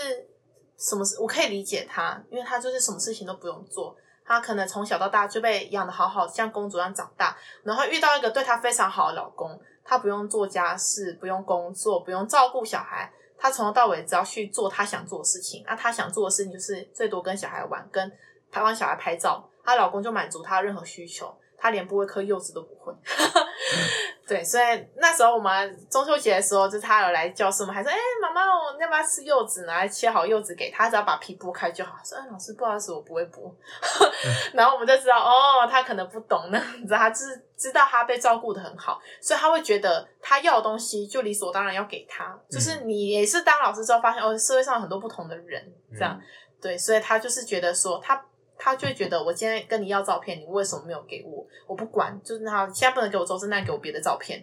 什么事，我可以理解他，因为他就是什么事情都不用做，他可能从小到大就被养的好好，像公主一样长大，然后遇到一个对他非常好的老公，他不用做家事，不用工作，不用照顾小孩，他从头到尾只要去做他想做的事情，那他想做的事情就是最多跟小孩玩，跟台湾小孩拍照，她老公就满足她任何需求，她连剥一颗柚子都不会。对，所以那时候我们中秋节的时候，就是他有来教室，我们还说：“哎、妈妈，我要不要吃柚子呢？”还切好柚子给她，只要把皮剥开就好。说：“哎、老师，不好意思，我不会剥。”然后我们就知道，哦，她可能不懂呢，你知道，他知知道她被照顾的很好，所以她会觉得她要的东西就理所当然要给她。就是你也是当老师之后发现，哦，社会上有很多不同的人，这样。嗯对，所以他就是觉得说，他他就会觉得，我今天跟你要照片，你为什么没有给我？我不管，就是他现在不能给我周深，那给我别的照片。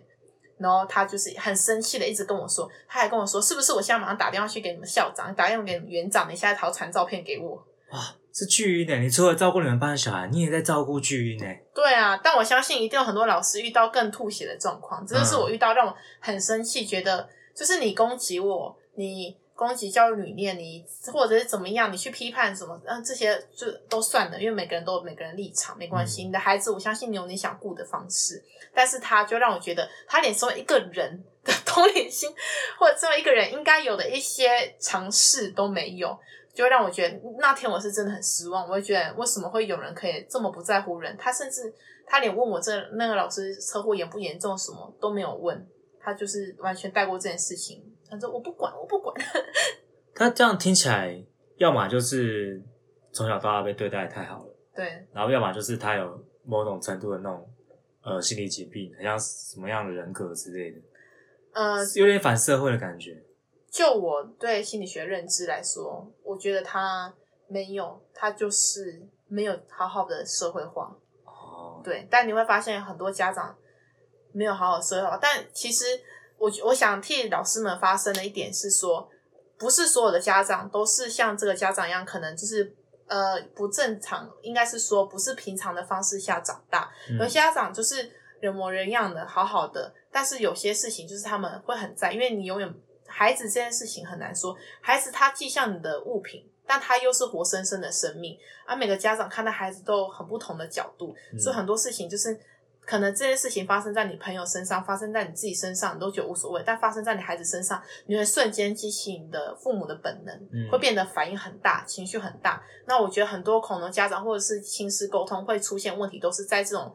然后他就是很生气的，一直跟我说，他还跟我说，是不是我现在马上打电话去给你们校长，打电话给你们园长，你现在还要传照片给我？哇，是巨婴呢！你除了照顾你们班的小孩，你也在照顾巨婴呢。对啊，但我相信一定有很多老师遇到更吐血的状况，这就是我遇到让我很生气，觉得就是你攻击我，你攻击教育理念，你或者是怎么样，你去批判什么，嗯，这些就都算了，因为每个人都有每个人立场，没关系。嗯你的孩子，我相信你有你想顾的方式，但是他就让我觉得，他连身为一个人的 同理心，或者身为一个人应该有的一些尝试都没有。就会让我觉得那天我是真的很失望，我会觉得为什么会有人可以这么不在乎人？他甚至他连问我这那个老师车祸严不严重什么都没有问，他就是完全带过这件事情。他说我不管，我不管。他这样听起来，要么就是从小到大被对待太好了，对然后要么就是他有某种程度的那种呃心理疾病，很像什么样的人格之类的，呃，有点反社会的感觉。就我对心理学认知来说，我觉得他没有，他就是没有好好的社会化。哦，对，但你会发现很多家长没有好好社会化。但其实我我想替老师们发声的一点是说，不是所有的家长都是像这个家长一样，可能就是呃不正常，应该是说不是平常的方式下长大。有嗯些家长就是人模人样的，好好的，但是有些事情就是他们会很在，因为你永远孩子这件事情很难说，孩子他既像你的物品，但他又是活生生的生命，而每个家长看待孩子都有很不同的角度，嗯所以很多事情就是。可能这件事情发生在你朋友身上，发生在你自己身上，你都觉得无所谓；但发生在你孩子身上，你会瞬间激起你的父母的本能，嗯会变得反应很大，情绪很大。那我觉得很多恐龙家长或者是亲师沟通会出现问题，都是在这种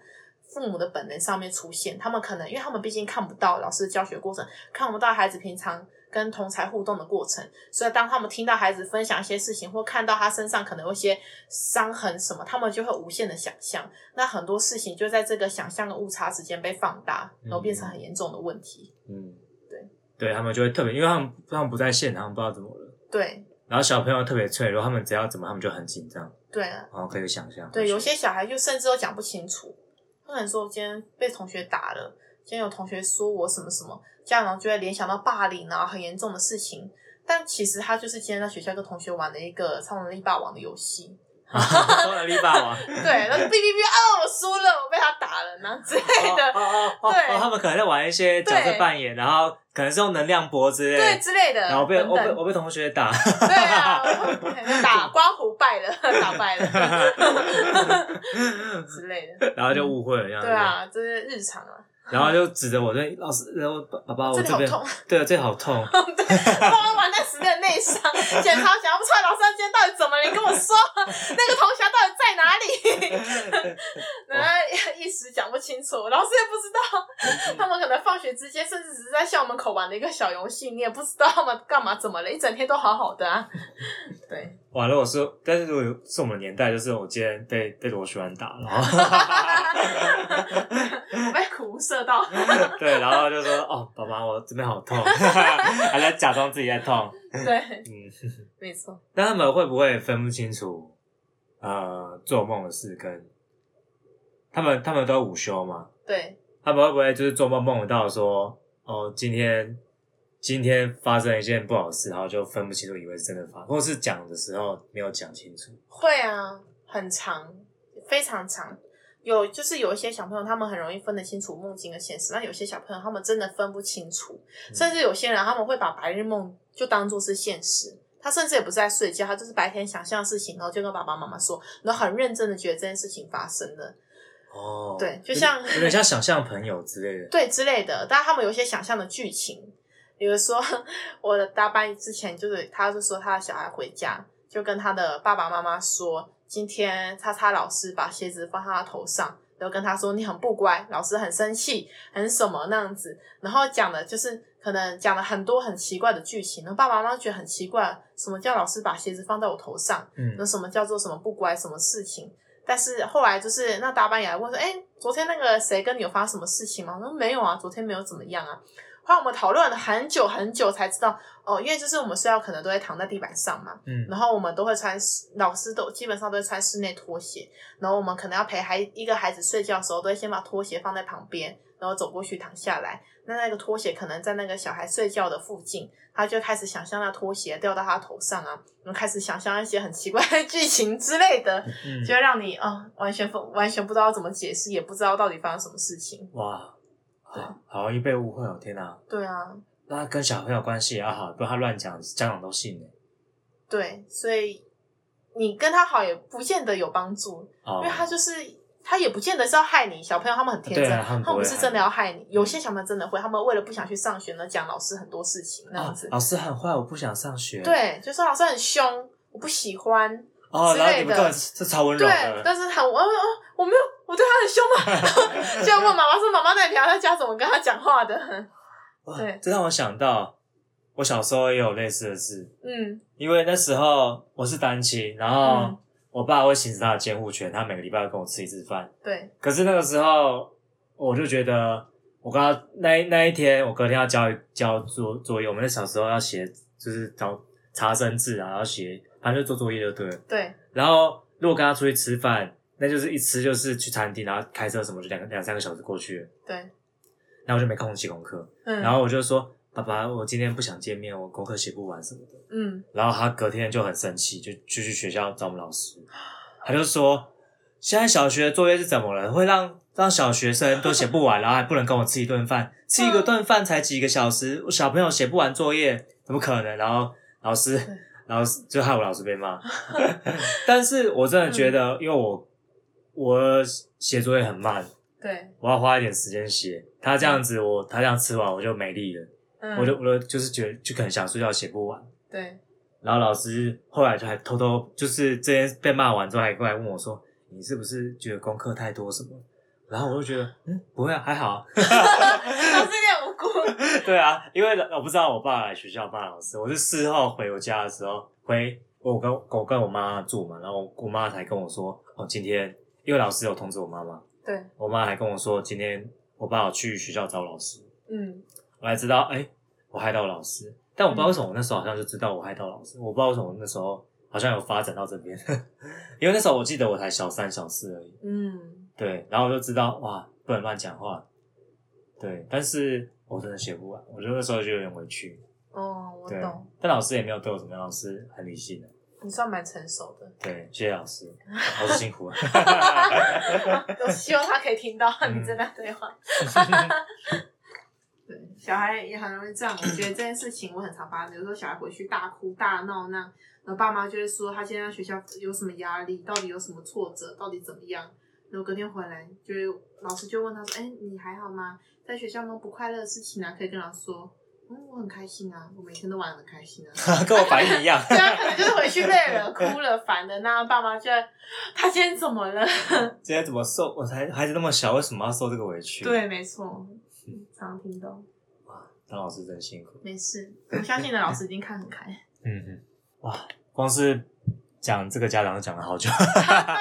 父母的本能上面出现。他们可能因为他们毕竟看不到老师的教学过程，看不到孩子平常跟同才互动的过程，所以当他们听到孩子分享一些事情，或看到他身上可能有一些伤痕什么，他们就会无限的想象。那很多事情就在这个想象的误差之间被放大，然后变成很严重的问题。嗯，对，对他们就会特别，因为他们他们不在现场，他们不知道怎么了。对然后小朋友特别脆弱，他们只要怎么，他们就很紧张，对然后可以想象。对，有些小孩就甚至都讲不清楚，他可能说我今天被同学打了，今天有同学说我什么什么，家长就会联想到霸凌啊，很严重的事情。但其实他就是今天在学校跟同学玩的一个超能力霸王的游戏，超能力霸王对，然后哔哔哔，啊，我输了，我被他打了，然后之类的，哦哦哦对哦，他们可能在玩一些角色扮演，然后可能是用能量波之类的，对之类的，然后被我被我被同学打，对啊，打 刮胡败了，打败了之类的，然后就误会了这样子。对啊，这是日常啊，然后就指着我说老师，然后爸爸，我这边这里好痛，对，这好痛，对，十年的内伤，检查检查不出来，老师他今天到底怎么了？你跟我说，那个同学到底在哪里？然后一时讲不清楚，老师也不知道，他们可能放学之间，甚至只是在校门口玩的一个小游戏，你也不知道他们干嘛怎么了，一整天都好好的啊。对，完了我是，但是如果是我们年代，就是我今天被被螺旋丸打，然后被苦射到，对，然后就说哦，爸爸，我这边好痛，还在假装自己在痛，对，嗯，没错。那他们会不会分不清楚呃做梦的事跟他们他们都午休嘛？对，他们会不会就是做梦梦到说哦，今天今天发生一件不好事，然后就分不清楚，以为是真的发，或是讲的时候没有讲清楚？会啊，很长，非常长。有就是有一些小朋友，他们很容易分得清楚梦境和现实，那有些小朋友他们真的分不清楚，甚至有些人他们会把白日梦就当做是现实。他甚至也不是在睡觉，他就是白天想象的事情，然后就跟爸爸妈妈说，然后很认真的觉得这件事情发生了。哦，对，就像有点像想象朋友之类的。对之类的，但他们有一些想象的剧情，比如说 我的大班之前就是，他就说他的小孩回家，就跟他的爸爸妈妈说，今天叉叉老师把鞋子放他的头上，然后跟他说你很不乖，老师很生气，很什么那样子，然后讲的就是可能讲了很多很奇怪的剧情，然后爸爸妈妈觉得很奇怪，什么叫老师把鞋子放在我头上？嗯那什么叫做什么不乖，什么事情？但是后来就是那大班也来问说，哎、昨天那个谁跟你有发生什么事情吗？我说没有啊，昨天没有怎么样啊。后来我们讨论了很久很久才知道，哦，因为就是我们睡觉可能都会躺在地板上嘛，嗯然后我们都会穿室，老师都基本上都会穿室内拖鞋，然后我们可能要陪孩一个孩子睡觉的时候，都会先把拖鞋放在旁边，然后走过去躺下来。那那个拖鞋可能在那个小孩睡觉的附近，他就开始想象那拖鞋掉到他头上啊，然后开始想象一些很奇怪的剧情之类的，嗯，就会让你啊、完全不完全不知道怎么解释，也不知道到底发生什么事情。哇，对好好容易被误会哦！天哪，对啊，那跟小朋友关系也要好，不然他乱讲，家长都信呢。对，所以你跟他好也不见得有帮助，哦因为他就是他也不见得是要害你。小朋友他们很天真，啊他们不是真的要害你。有些小朋友真的会，他们为了不想去上学呢，讲老师很多事情那样子。哦老师很坏，我不想上学。对，就说老师很凶，我不喜欢。哦，之类的然后你们根本是超温柔对，的。但是很我我我没有，我对他很凶嘛。就问妈妈说：“妈妈，那你平常在家怎么跟他讲话的哇对这让我想到，我小时候也有类似的事，？”嗯因为那时候我是单亲，然后嗯我爸会行使他的监护权，他每个礼拜要跟我吃一次饭。对，可是那个时候，我就觉得，我跟他那一那一天，我隔天要交交作作业，我们那小时候要写，就是找查生字啊，然后写，反正就做作业就对了。对，然后如果跟他出去吃饭，那就是一吃就是去餐厅，然后开车什么就两个两三个小时过去。了，对，然后我就没空写功课，嗯，然后我就说爸爸，我今天不想见面，我功课写不完什么的。嗯。然后他隔天就很生气，就就去学校找我们老师，他就说现在小学的作业是怎么了？会让让小学生都写不完，然后还不能跟我吃一顿饭，吃一个顿饭才几个小时，我小朋友写不完作业，怎么可能？然后老师，老师就害我老师被骂。但是我真的觉得，因为我我写作业很慢，对，我要花一点时间写。他这样子，我他这样吃完我就没力了，嗯，我就我就就是觉得就可能想睡觉写不完。对，然后老师后来就还偷偷，就是这件被骂完之后，还过来问我说：“你是不是觉得功课太多什么？”然后我就觉得，嗯，不会啊，还好啊。老师有点无辜。对啊，因为我不知道我爸来学校骂老师，我是事后回我家的时候，回我跟我跟我妈住嘛，然后我妈才跟我说，哦，今天因为老师有通知我妈妈，对，我妈还跟我说，今天我爸有去学校找老师，嗯。我才知道，哎、我害到老师。但我不知道为什么我那时候好像就知道我害到老师，我不知道为什么我那时候好像有发展到这边，因为那时候我记得我才小三小四而已，嗯，对，然后我就知道哇，不能乱讲话，对，但是我真的写不完，我觉得那时候就有点委屈，哦，我对懂，，但老师也没有对我怎么样，老师很理性的，你算蛮成熟的。对，谢谢老师，老师辛苦了，我希望他可以听到嗯你这段对话。对，小孩也很容易这样。我觉得这件事情我很常发生，有时候小孩回去大哭大闹那，然后爸妈就会说他现在在学校有什么压力，到底有什么挫折，到底怎么样。然后隔天回来，就会老师就问他说：“哎，你还好吗？在学校有不快乐的事情啊？可以跟老师说。”嗯，我很开心啊，我每天都玩的很开心啊。跟我反应一样。对啊，可能就是回去累了、哭了、烦的，那爸妈就会他今天怎么了？今天怎么受？我才孩子那么小，为什么要受这个委屈？，对，没错，常听到。哇当老师真辛苦。没事，我相信你的老师已经看很开。嗯嗯，哇，光是讲这个家长就讲了好久。对啊，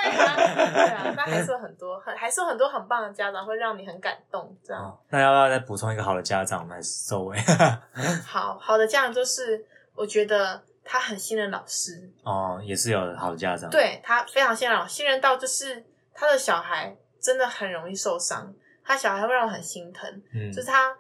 对啊，但 还是有很多很还是有很多很棒的家长会让你很感动。这样哦那要不要再补充一个好的家长，来收尾？好好的家长就是，我觉得他很信任老师，哦，也是有好的家长。，对他非常信任老师，信任到就是他的小孩真的很容易受伤，他小孩会让我很心疼，嗯就是他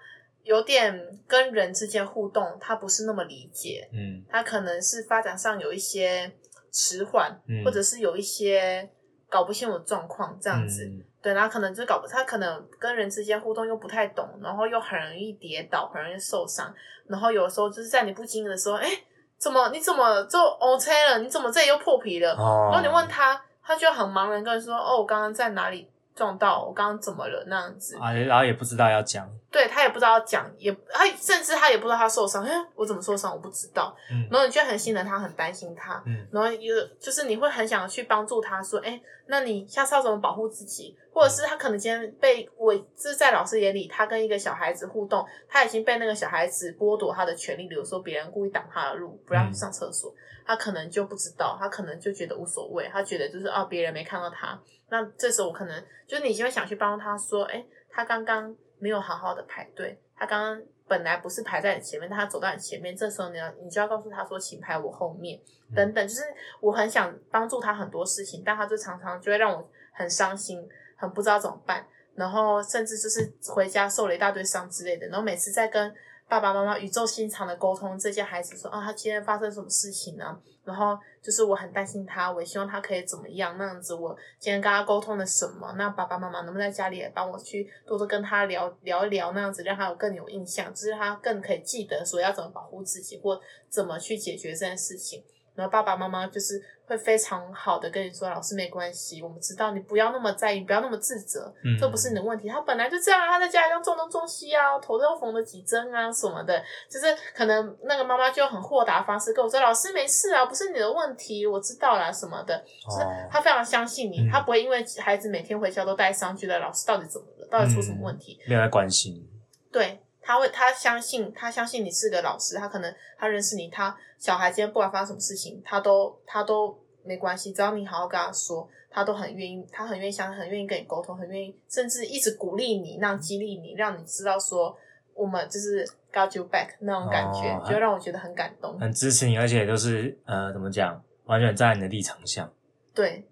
有点跟人之间互动，他不是那么理解，嗯他可能是发展上有一些迟缓，嗯或者是有一些搞不清楚的状况这样子。嗯对，然后可能就搞不，他可能跟人之间互动又不太懂，然后又很容易跌倒，很容易受伤，然后有时候就是在你不经意的时候，哎，怎么你怎么就 OK 了？你怎么这里又破皮了？哦，然后你问他，他就很茫然跟你说，哦，我刚刚在哪里撞到？我刚刚怎么了？那样子，啊，然后也不知道要讲。对他也不知道讲，也他甚至他也不知道他受伤，哎，我怎么受伤？我不知道。嗯然后你就很心疼他，很担心他，嗯然后有就是你会很想去帮助他，说，哎，那你下次要怎么保护自己？或者是他可能今天被我，就是在老师眼里，他跟一个小孩子互动，他已经被那个小孩子剥夺他的权利，比如说别人故意挡他的路，不让上厕所，他可能就不知道，他可能就觉得无所谓，他觉得就是啊，别人没看到他，那这时候我可能就是你就会想去帮他说，哎，他刚刚没有好好的排队，他刚刚本来不是排在你前面，但他走到你前面，这时候你要你就要告诉他说，请排我后面，等等，就是我很想帮助他很多事情，但他就常常就会让我很伤心，很不知道怎么办，然后甚至就是回家受了一大堆伤之类的，然后每次在跟爸爸妈妈语重心长的沟通这些孩子说啊，他今天发生什么事情呢、然后就是我很担心他，我希望他可以怎么样那样子。我今天跟他沟通了什么？那爸爸妈妈能不能在家里也帮我去多多跟他聊聊一聊，那样子让他有更有印象，就是他更可以记得说要怎么保护自己或怎么去解决这件事情。然后爸爸妈妈就是会非常好的跟你说，老师没关系，我们知道你不要那么在意，不要那么自责，嗯这不是你的问题。他本来就这样啊，他在家里用中东中西啊，头都缝了几针啊什么的，就是可能那个妈妈就很豁达的方式跟我说，老师没事啊，不是你的问题，我知道啦什么的，就是哦他非常相信你，嗯他不会因为孩子每天回家都带伤，觉得老师到底怎么了，到底出什么问题，没有在关心。对，他会，他相信，他相信你是个老师，他可能他认识你，他小孩今天不管发生什么事情，他都他都没关系，只要你好好跟他说，他都很愿意，他很愿意相，很愿意跟你沟通，很愿意，甚至一直鼓励你，那样激励你，让你知道说我们就是 got you back 那种感觉，哦就让我觉得很感动。很支持你，而且都是呃，怎么讲，完全站在你的立场下。对，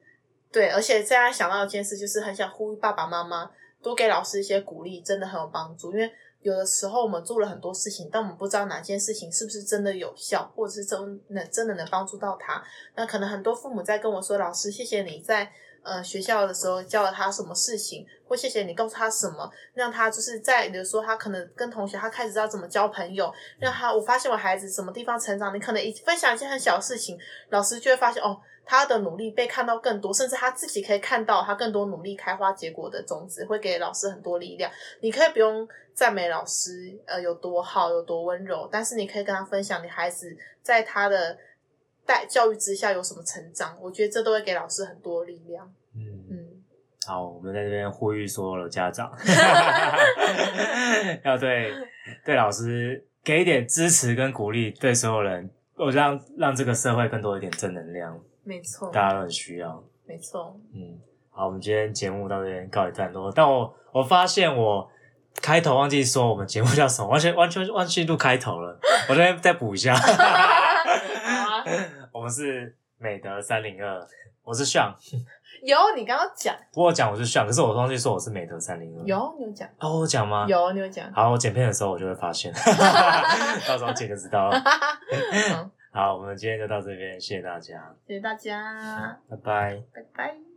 对，而且现在想到一件事，就是很想呼吁爸爸妈妈多给老师一些鼓励，真的很有帮助。因为有的时候我们做了很多事情，但我们不知道哪件事情是不是真的有效，或者是真能真的能帮助到他。那可能很多父母在跟我说：“老师，谢谢你在呃学校的时候教了他什么事情，或谢谢你告诉他什么，让他就是在比如说他可能跟同学他开始知道怎么交朋友，让他我发现我孩子什么地方成长，你可能一分享一件很小的事情，老师就会发现哦。”他的努力被看到更多，甚至他自己可以看到他更多努力开花结果的种子，会给老师很多力量。你可以不用赞美老师，呃，有多好，有多温柔，但是你可以跟他分享你孩子在他的带教育之下有什么成长。我觉得这都会给老师很多力量。嗯，嗯，好，我们在这边呼吁所有的家长，要对对老师给一点支持跟鼓励，对所有人，我让让这个社会更多一点正能量，没错，大家都很需要。没错。嗯，好，我们今天节目到这边告一段落。但我我发现我开头忘记说我们节目叫什么，完全完全忘记录开头了，我这边再补一下。好啊，我们是美德三零二，我是向，有你刚刚讲，我有讲我是向，可是我忘记说我是美德三零二。有你有讲，哦，我有讲吗？。有你有讲。好，我剪片的时候我就会发现，到时候剪就知道了。好，好，我们今天就到这边，谢谢大家，谢谢大家，拜拜。拜拜。